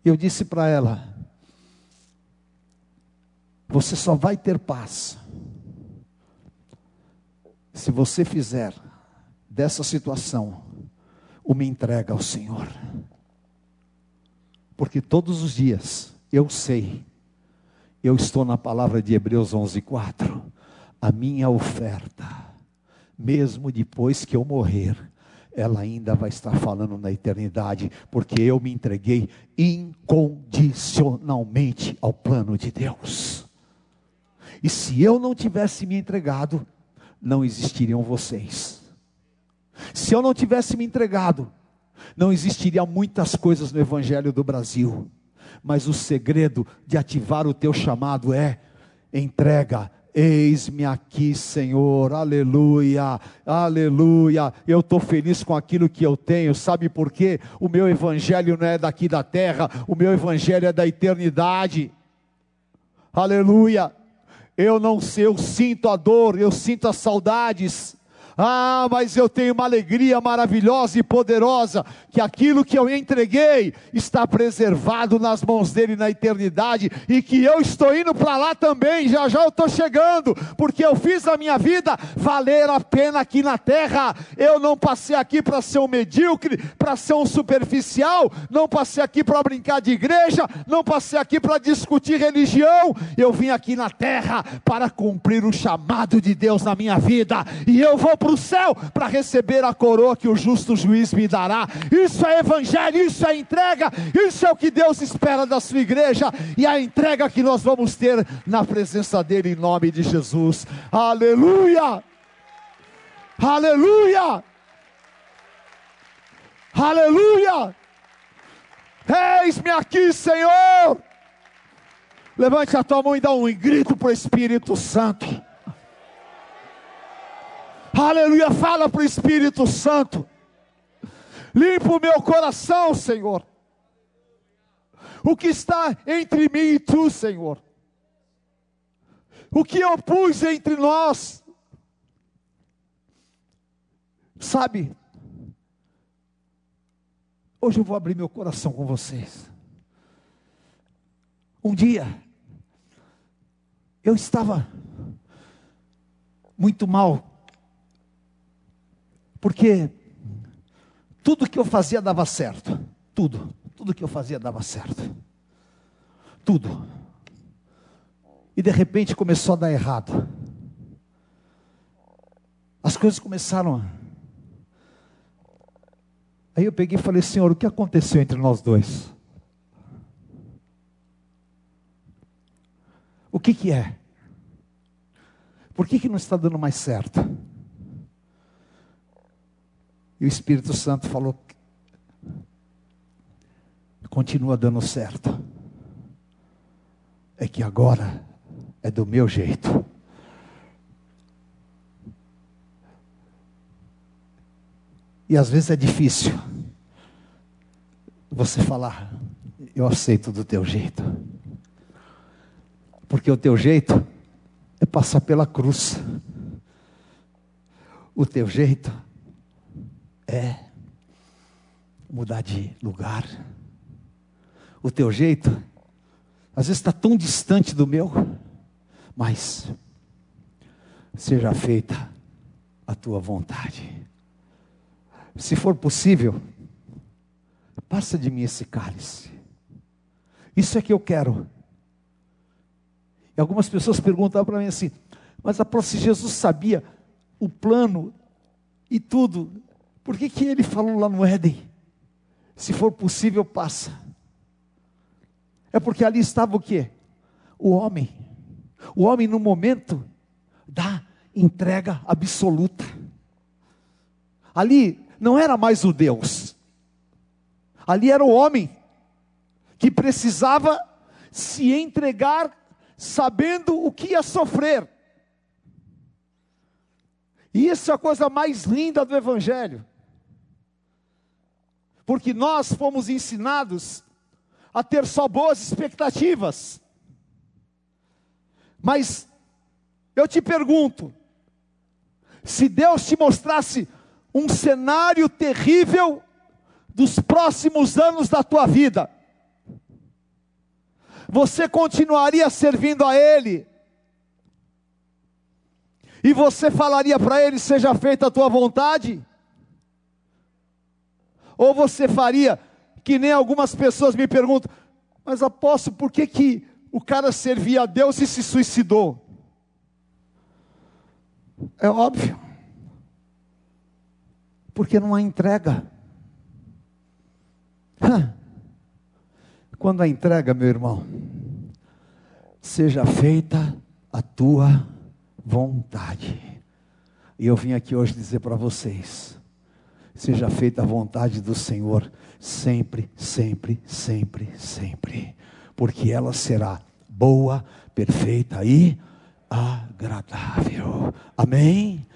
S2: Eu disse para ela: Você só vai ter paz se você fizer dessa situação uma entrega ao Senhor. Porque todos os dias eu sei, eu estou na palavra de Hebreus 11:4, a minha oferta, mesmo depois que eu morrer, ela ainda vai estar falando na eternidade, porque eu me entreguei incondicionalmente ao plano de Deus. E se eu não tivesse me entregado, não existiriam vocês. Se eu não tivesse me entregado, não existiria muitas coisas no Evangelho do Brasil. Mas o segredo de ativar o teu chamado é entrega. Eis-me aqui, Senhor, aleluia, aleluia. Eu estou feliz com aquilo que eu tenho, sabe por quê? O meu evangelho não é daqui da terra, o meu evangelho é da eternidade, aleluia. Eu não sei, eu sinto a dor, eu sinto as saudades, ah, mas eu tenho uma alegria maravilhosa e poderosa, que aquilo que eu entreguei está preservado nas mãos dele na eternidade, e que eu estou indo para lá também, já já eu estou chegando, porque eu fiz a minha vida valer a pena aqui na terra. Eu não passei aqui para ser um medíocre, para ser um superficial, não passei aqui para brincar de igreja, não passei aqui para discutir religião, eu vim aqui na terra para cumprir o chamado de Deus na minha vida, e eu vou para o céu para receber a coroa que o justo juiz me dará. Isso é evangelho, isso é entrega, isso é o que Deus espera da sua igreja e a entrega que nós vamos ter na presença dele em nome de Jesus. Aleluia! Aleluia! Aleluia! Eis-me aqui, Senhor! Levante a tua mão e dá um grito para o Espírito Santo. Aleluia, fala para o Espírito Santo. Limpa o meu coração, Senhor. O que está entre mim e tu, Senhor. O que eu pus entre nós. Sabe, hoje eu vou abrir meu coração com vocês. Um dia, eu estava muito mal porque tudo que eu fazia dava certo. Tudo. Tudo que eu fazia dava certo. Tudo. E de repente começou a dar errado. As coisas começaram. Aí eu peguei e falei, Senhor, o que aconteceu entre nós dois? O que que é? Por que que não está dando mais certo? E o Espírito Santo falou: continua dando certo. É que agora é do meu jeito. E às vezes é difícil você falar, eu aceito do teu jeito. Porque o teu jeito é passar pela cruz. O teu jeito é mudar de lugar. O teu jeito, às vezes está tão distante do meu, mas seja feita a tua vontade. Se for possível, passa de mim esse cálice. Isso é que eu quero. E algumas pessoas perguntam para mim assim: mas a Jesus sabia o plano e tudo por que, que ele falou lá no Éden? Se for possível, passa. É porque ali estava o quê? O homem. O homem no momento da entrega absoluta. Ali não era mais o Deus. Ali era o homem que precisava se entregar sabendo o que ia sofrer. E isso é a coisa mais linda do Evangelho. Porque nós fomos ensinados a ter só boas expectativas. Mas eu te pergunto: se Deus te mostrasse um cenário terrível dos próximos anos da tua vida, você continuaria servindo a Ele, e você falaria para Ele: seja feita a tua vontade? Ou você faria que nem algumas pessoas me perguntam, mas apóstolo, por que, que o cara servia a Deus e se suicidou? É óbvio, porque não há entrega. Quando a entrega, meu irmão, seja feita a tua vontade. E eu vim aqui hoje dizer para vocês: seja feita a vontade do Senhor, sempre, sempre, sempre, sempre, porque ela será boa, perfeita e agradável. Amém?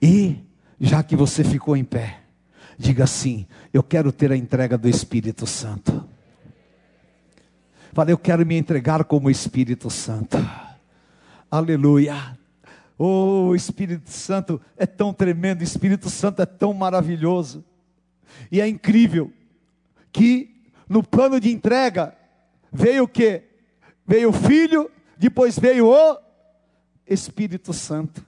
S2: E, já que você ficou em pé, diga assim: Eu quero ter a entrega do Espírito Santo. Fala, eu quero me entregar como Espírito Santo. Aleluia. Oh, o Espírito Santo é tão tremendo, o Espírito Santo é tão maravilhoso. E é incrível que no plano de entrega veio o que? Veio o Filho, depois veio o Espírito Santo.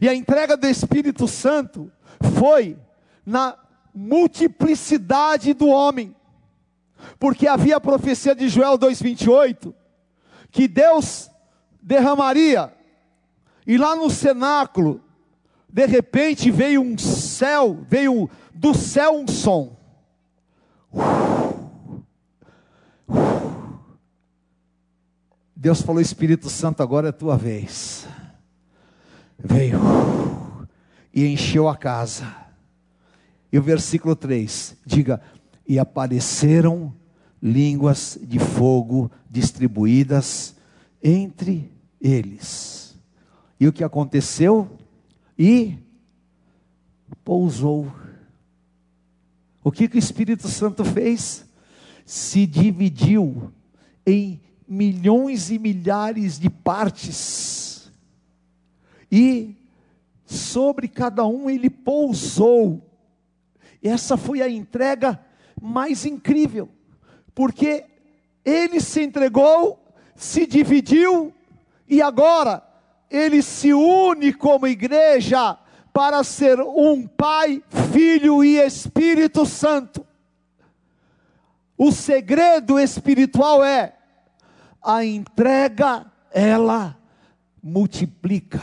S2: E a entrega do Espírito Santo foi na multiplicidade do homem. Porque havia a profecia de Joel 2:28 que Deus derramaria e lá no cenáculo, de repente veio um céu, veio do céu um som. Deus falou: Espírito Santo, agora é tua vez. Veio e encheu a casa. E o versículo 3 diga: E apareceram línguas de fogo distribuídas entre eles. E o que aconteceu? E pousou. O que, que o Espírito Santo fez? Se dividiu em milhões e milhares de partes, e sobre cada um ele pousou. Essa foi a entrega mais incrível, porque ele se entregou, se dividiu, e agora ele se une como igreja para ser um Pai, Filho e Espírito Santo. O segredo espiritual é a entrega, ela multiplica,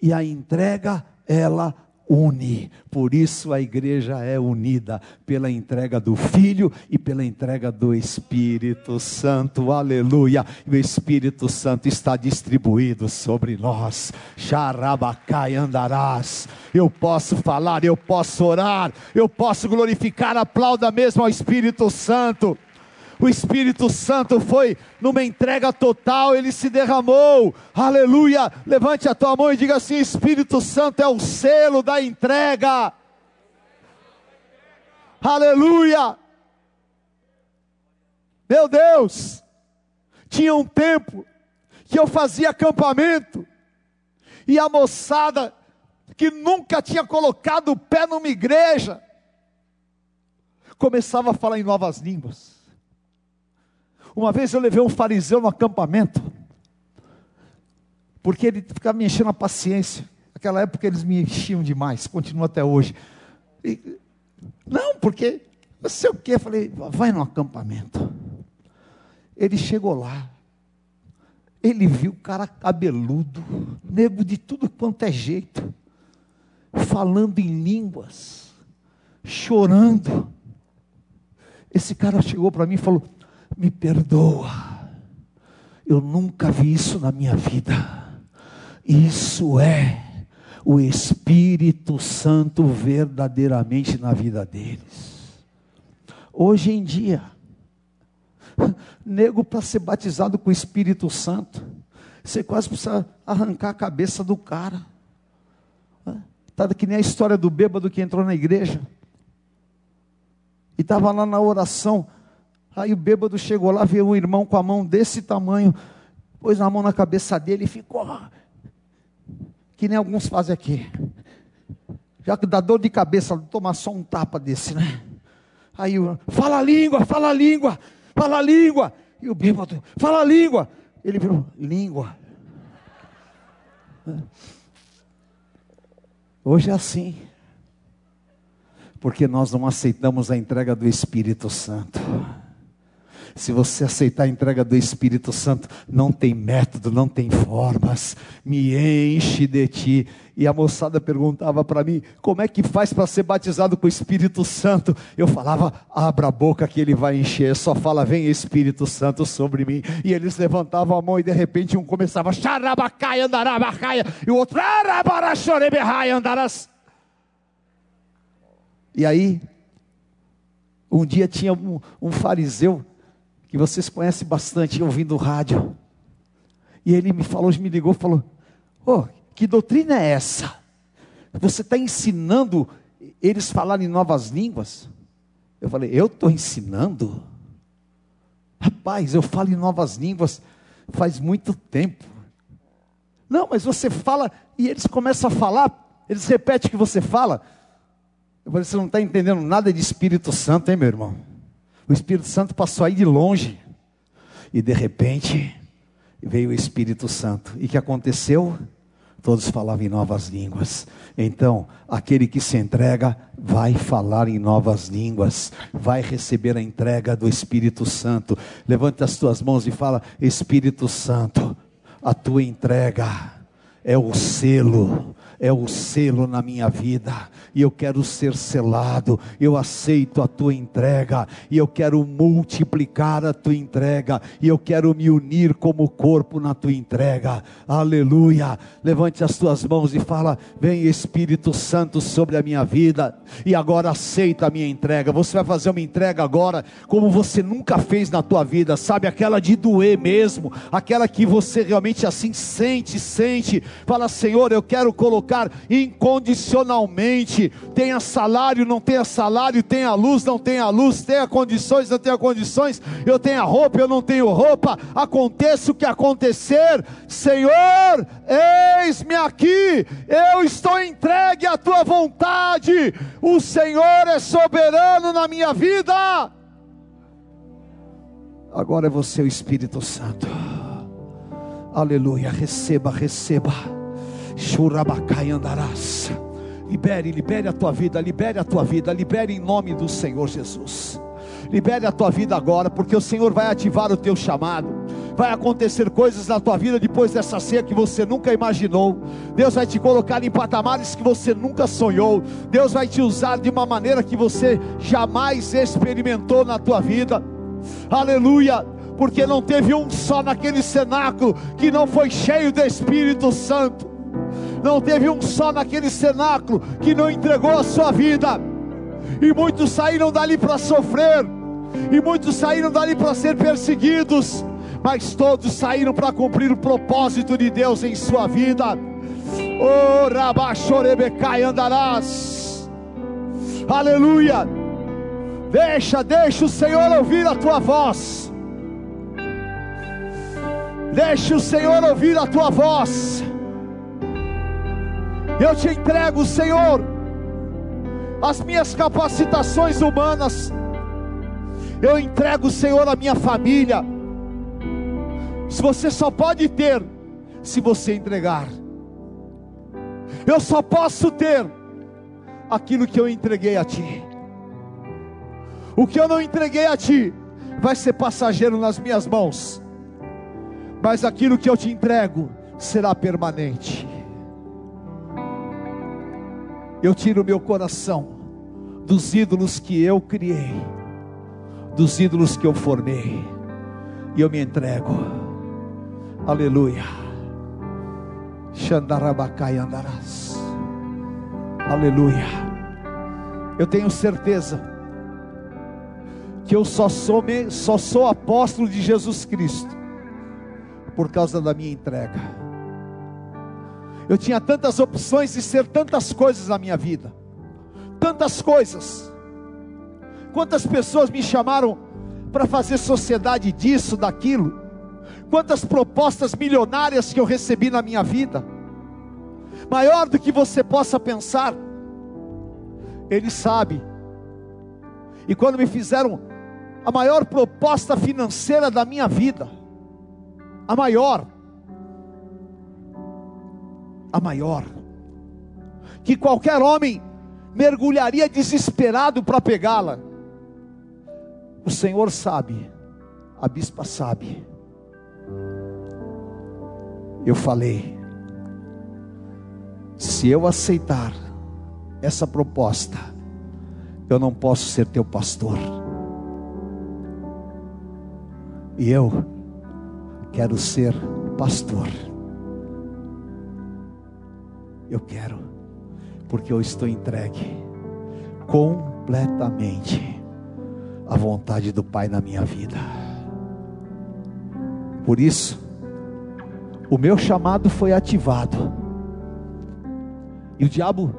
S2: e a entrega, ela une. Por isso a igreja é unida pela entrega do Filho e pela entrega do Espírito Santo. Aleluia. O Espírito Santo está distribuído sobre nós. Xarabacai andarás. Eu posso falar, eu posso orar, eu posso glorificar, aplauda mesmo ao Espírito Santo o Espírito Santo foi numa entrega total, ele se derramou, aleluia. Levante a tua mão e diga assim: Espírito Santo é o selo da entrega, aleluia. Meu Deus, tinha um tempo que eu fazia acampamento, e a moçada que nunca tinha colocado o pé numa igreja, começava a falar em novas línguas. Uma vez eu levei um fariseu no acampamento, porque ele ficava me enchendo a paciência. Naquela época eles me enchiam demais, continua até hoje. E, não, porque não sei o que, falei, vai no acampamento. Ele chegou lá, ele viu o cara cabeludo, nego de tudo quanto é jeito, falando em línguas, chorando. Esse cara chegou para mim e falou: Me perdoa, eu nunca vi isso na minha vida. Isso é o Espírito Santo verdadeiramente na vida deles. Hoje em dia, nego para ser batizado com o Espírito Santo, você quase precisa arrancar a cabeça do cara. Está que nem a história do bêbado que entrou na igreja. E estava lá na oração. Aí o bêbado chegou lá, viu um irmão com a mão desse tamanho, pôs a mão na cabeça dele e ficou. Que nem alguns fazem aqui. Já que dá dor de cabeça, tomar só um tapa desse, né? Aí o fala a língua, fala a língua, fala a língua. E o bêbado, fala a língua. Ele virou, língua. Hoje é assim. Porque nós não aceitamos a entrega do Espírito Santo. Se você aceitar a entrega do Espírito Santo, não tem método, não tem formas. Me enche de ti. E a moçada perguntava para mim: como é que faz para ser batizado com o Espírito Santo? Eu falava: abra a boca que ele vai encher. Só fala: vem Espírito Santo sobre mim. E eles levantavam a mão e de repente um começava: xarabacaia, andarabacaia. E o outro: arabarachoreberraia, andaras. E aí, um dia tinha um, um fariseu que vocês conhecem bastante ouvindo rádio. E ele me falou, me ligou, falou: "Oh, que doutrina é essa? Você está ensinando eles falarem novas línguas?" Eu falei: "Eu estou ensinando? Rapaz, eu falo em novas línguas faz muito tempo. Não, mas você fala e eles começam a falar, eles repetem o que você fala. Eu falei: você não está entendendo nada de Espírito Santo, hein, meu irmão? O Espírito Santo passou aí de longe. E de repente veio o Espírito Santo. E que aconteceu? Todos falavam em novas línguas. Então, aquele que se entrega vai falar em novas línguas, vai receber a entrega do Espírito Santo. Levante as tuas mãos e fala: Espírito Santo, a tua entrega é o selo é o selo na minha vida, e eu quero ser selado, eu aceito a tua entrega, e eu quero multiplicar a tua entrega, e eu quero me unir como corpo na tua entrega, aleluia. Levante as tuas mãos e fala: Vem Espírito Santo sobre a minha vida, e agora aceita a minha entrega. Você vai fazer uma entrega agora, como você nunca fez na tua vida, sabe? Aquela de doer mesmo, aquela que você realmente assim sente, sente. Fala, Senhor, eu quero colocar incondicionalmente. Tenha salário, não tenha salário, tenha luz, não tenha luz, tenha condições, não tenha condições, eu tenho roupa, eu não tenho roupa. Aconteça o que acontecer, Senhor, eis-me aqui, eu estou entregue à tua vontade. O Senhor é soberano na minha vida. Agora é você o Espírito Santo. Aleluia, receba, receba. Churabacai andarás. Libere, libere a tua vida, libere a tua vida, libere em nome do Senhor Jesus. Libere a tua vida agora, porque o Senhor vai ativar o teu chamado. Vai acontecer coisas na tua vida depois dessa ceia que você nunca imaginou. Deus vai te colocar em patamares que você nunca sonhou. Deus vai te usar de uma maneira que você jamais experimentou na tua vida. Aleluia! Porque não teve um só naquele cenáculo que não foi cheio do Espírito Santo. Não teve um só naquele cenáculo que não entregou a sua vida. E muitos saíram dali para sofrer. E muitos saíram dali para ser perseguidos. Mas todos saíram para cumprir o propósito de Deus em sua vida. Oh, Rabachorebecai andarás. Aleluia. Deixa, deixa o Senhor ouvir a tua voz. Deixa o Senhor ouvir a tua voz. Eu te entrego, Senhor, as minhas capacitações humanas. Eu entrego, Senhor, a minha família. Se você só pode ter se você entregar. Eu só posso ter aquilo que eu entreguei a ti. O que eu não entreguei a ti vai ser passageiro nas minhas mãos. Mas aquilo que eu te entrego será permanente eu tiro meu coração dos ídolos que eu criei, dos ídolos que eu formei. E eu me entrego. Aleluia. Xandarabacai andarás. Aleluia. Eu tenho certeza que eu só sou, só sou apóstolo de Jesus Cristo por causa da minha entrega. Eu tinha tantas opções de ser tantas coisas na minha vida, tantas coisas. Quantas pessoas me chamaram para fazer sociedade disso, daquilo? Quantas propostas milionárias que eu recebi na minha vida? Maior do que você possa pensar. Ele sabe. E quando me fizeram a maior proposta financeira da minha vida, a maior, a maior, que qualquer homem mergulharia desesperado para pegá-la. O Senhor sabe, a bispa sabe. Eu falei, se eu aceitar essa proposta, eu não posso ser teu pastor. E eu quero ser pastor. Eu quero, porque eu estou entregue completamente à vontade do Pai na minha vida. Por isso, o meu chamado foi ativado. E o diabo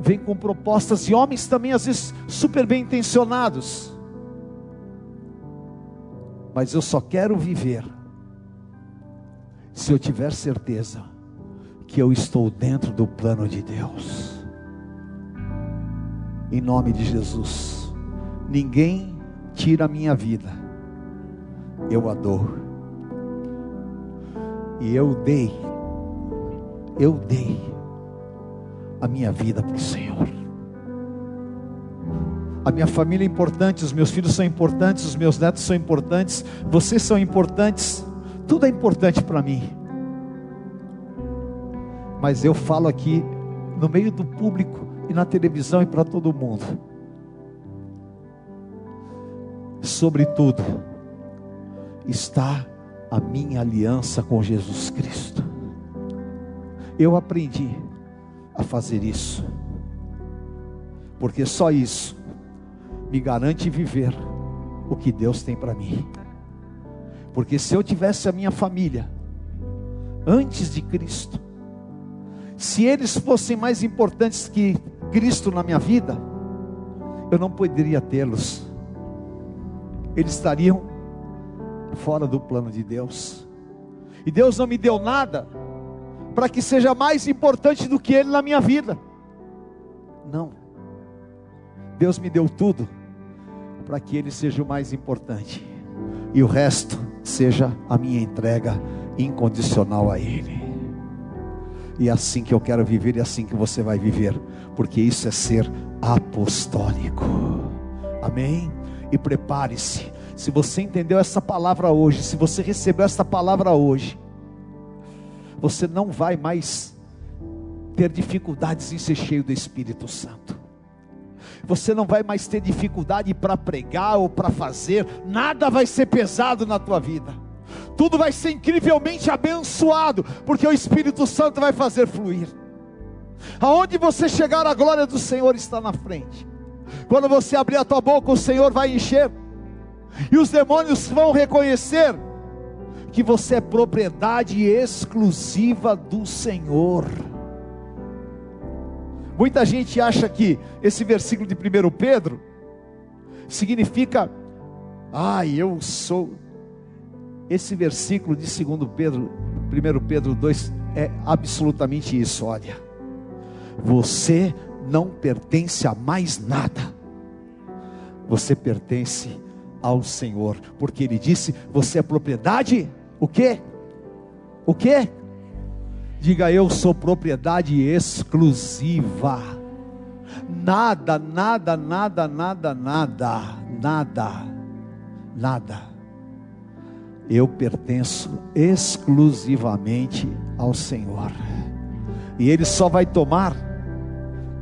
S2: vem com propostas, e homens também, às vezes, super bem intencionados mas eu só quero viver se eu tiver certeza que eu estou dentro do plano de Deus. Em nome de Jesus, ninguém tira a minha vida, eu a dou. E eu dei, eu dei a minha vida para o Senhor a minha família é importante, os meus filhos são importantes, os meus netos são importantes, vocês são importantes, tudo é importante para mim. Mas eu falo aqui no meio do público e na televisão e para todo mundo. Sobretudo está a minha aliança com Jesus Cristo. Eu aprendi a fazer isso, porque só isso me garante viver o que Deus tem para mim. Porque se eu tivesse a minha família antes de Cristo, se eles fossem mais importantes que Cristo na minha vida, eu não poderia tê-los. Eles estariam fora do plano de Deus. E Deus não me deu nada para que seja mais importante do que Ele na minha vida. Não. Deus me deu tudo para que Ele seja o mais importante e o resto seja a minha entrega incondicional a Ele. E é assim que eu quero viver e é assim que você vai viver, porque isso é ser apostólico. Amém? E prepare-se. Se você entendeu essa palavra hoje, se você recebeu essa palavra hoje, você não vai mais ter dificuldades em ser cheio do Espírito Santo você não vai mais ter dificuldade para pregar ou para fazer, nada vai ser pesado na tua vida. Tudo vai ser incrivelmente abençoado, porque o Espírito Santo vai fazer fluir. Aonde você chegar, a glória do Senhor está na frente. Quando você abrir a tua boca, o Senhor vai encher, e os demônios vão reconhecer que você é propriedade exclusiva do Senhor. Muita gente acha que esse versículo de 1 Pedro significa, ah, eu sou. Esse versículo de 2 Pedro, 1 Pedro 2, é absolutamente isso, olha. Você não pertence a mais nada. Você pertence ao Senhor, porque ele disse: "Você é propriedade o quê? O quê? Diga eu sou propriedade exclusiva. Nada, nada, nada, nada, nada, nada, nada. Eu pertenço exclusivamente ao Senhor. E Ele só vai tomar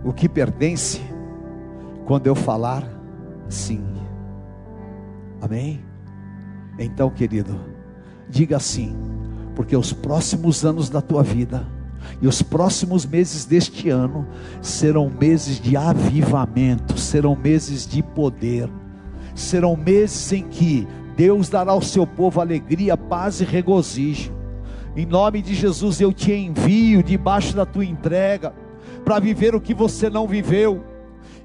S2: o que pertence quando eu falar sim. Amém? Então, querido, diga assim, porque os próximos anos da tua vida e os próximos meses deste ano serão meses de avivamento, serão meses de poder, serão meses em que Deus dará ao seu povo alegria, paz e regozijo. Em nome de Jesus eu te envio debaixo da tua entrega para viver o que você não viveu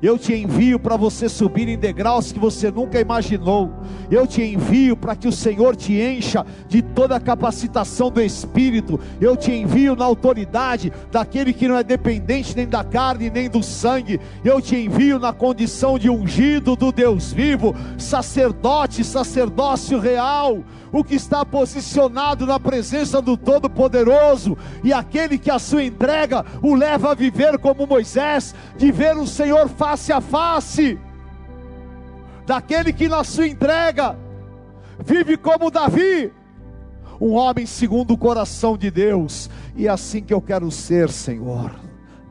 S2: eu te envio para você subir em degraus que você nunca imaginou. Eu te envio para que o Senhor te encha de toda a capacitação do Espírito. Eu te envio na autoridade daquele que não é dependente nem da carne nem do sangue. Eu te envio na condição de ungido do Deus vivo, sacerdote, sacerdócio real o que está posicionado na presença do Todo-Poderoso, e aquele que a sua entrega o leva a viver como Moisés, de ver o Senhor face a face, daquele que na sua entrega vive como Davi, um homem segundo o coração de Deus, e é assim que eu quero ser, Senhor,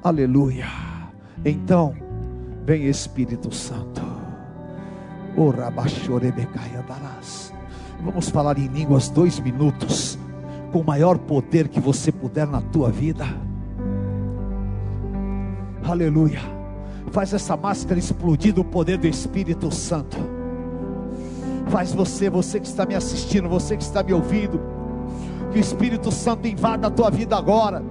S2: aleluia. Então, vem Espírito Santo. O Rabachorebecai andarás. Vamos falar em línguas dois minutos, com o maior poder que você puder na tua vida. Aleluia. Faz essa máscara explodir do poder do Espírito Santo. Faz você, você que está me assistindo, você que está me ouvindo, que o Espírito Santo invada a tua vida agora.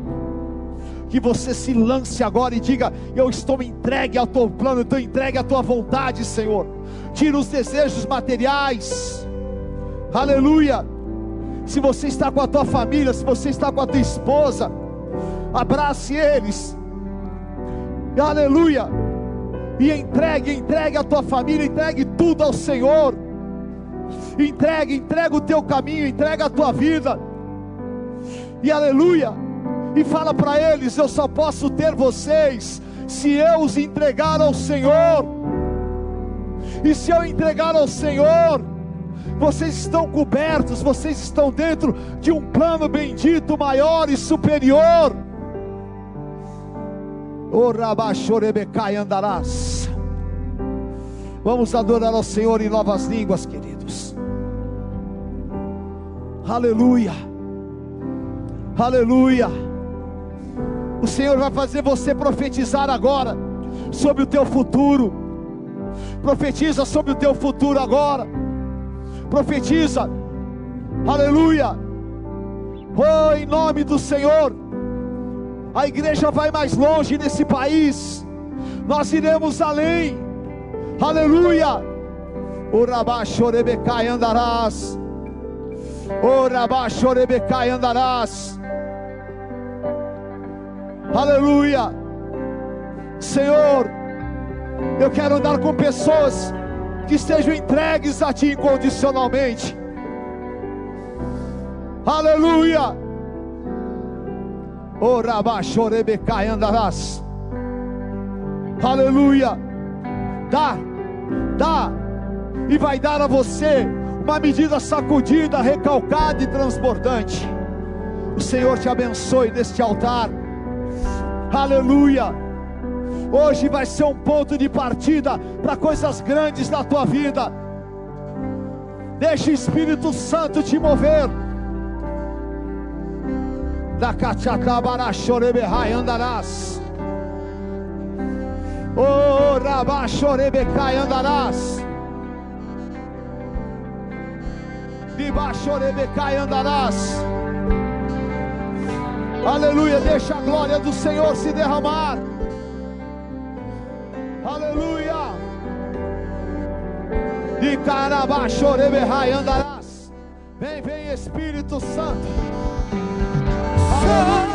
S2: Que você se lance agora e diga: Eu estou entregue ao teu plano, eu estou entregue à tua vontade, Senhor. Tira os desejos materiais Aleluia. Se você está com a tua família, se você está com a tua esposa, abrace eles. Aleluia. E entregue, entregue a tua família, entregue tudo ao Senhor. Entregue, entregue o teu caminho, entregue a tua vida. E aleluia. E fala para eles: eu só posso ter vocês se eu os entregar ao Senhor. E se eu entregar ao Senhor, vocês estão cobertos, vocês estão dentro de um plano bendito, maior e superior. Andarás. Vamos adorar ao Senhor em novas línguas, queridos. Aleluia. Aleluia. O Senhor vai fazer você profetizar agora sobre o teu futuro. Profetiza sobre o teu futuro agora profetiza, aleluia, oh, em nome do Senhor, a igreja vai mais longe nesse país, nós iremos além, aleluia, o Rabachorebecai andarás, o Rabachorebecai andarás, aleluia, Senhor, eu quero andar com pessoas que estejam entregues a Ti incondicionalmente. Aleluia. Orabachorebecai andarás. Aleluia. Dá, dá, e vai dar a você uma medida sacudida, recalcada e transbordante. O Senhor te abençoe neste altar. Aleluia. Hoje vai ser um ponto de partida para coisas grandes na tua vida. Deixa o Espírito Santo te mover. Da Cachatabara Chorebehai andarás. Oh, Rabá Chorebecai andarás. Debaixo Chorebecai andarás. Aleluia, deixa a glória do Senhor se derramar. Aleluia. De carabaixo, andarás. Vem, vem Espírito Santo. Aleluia.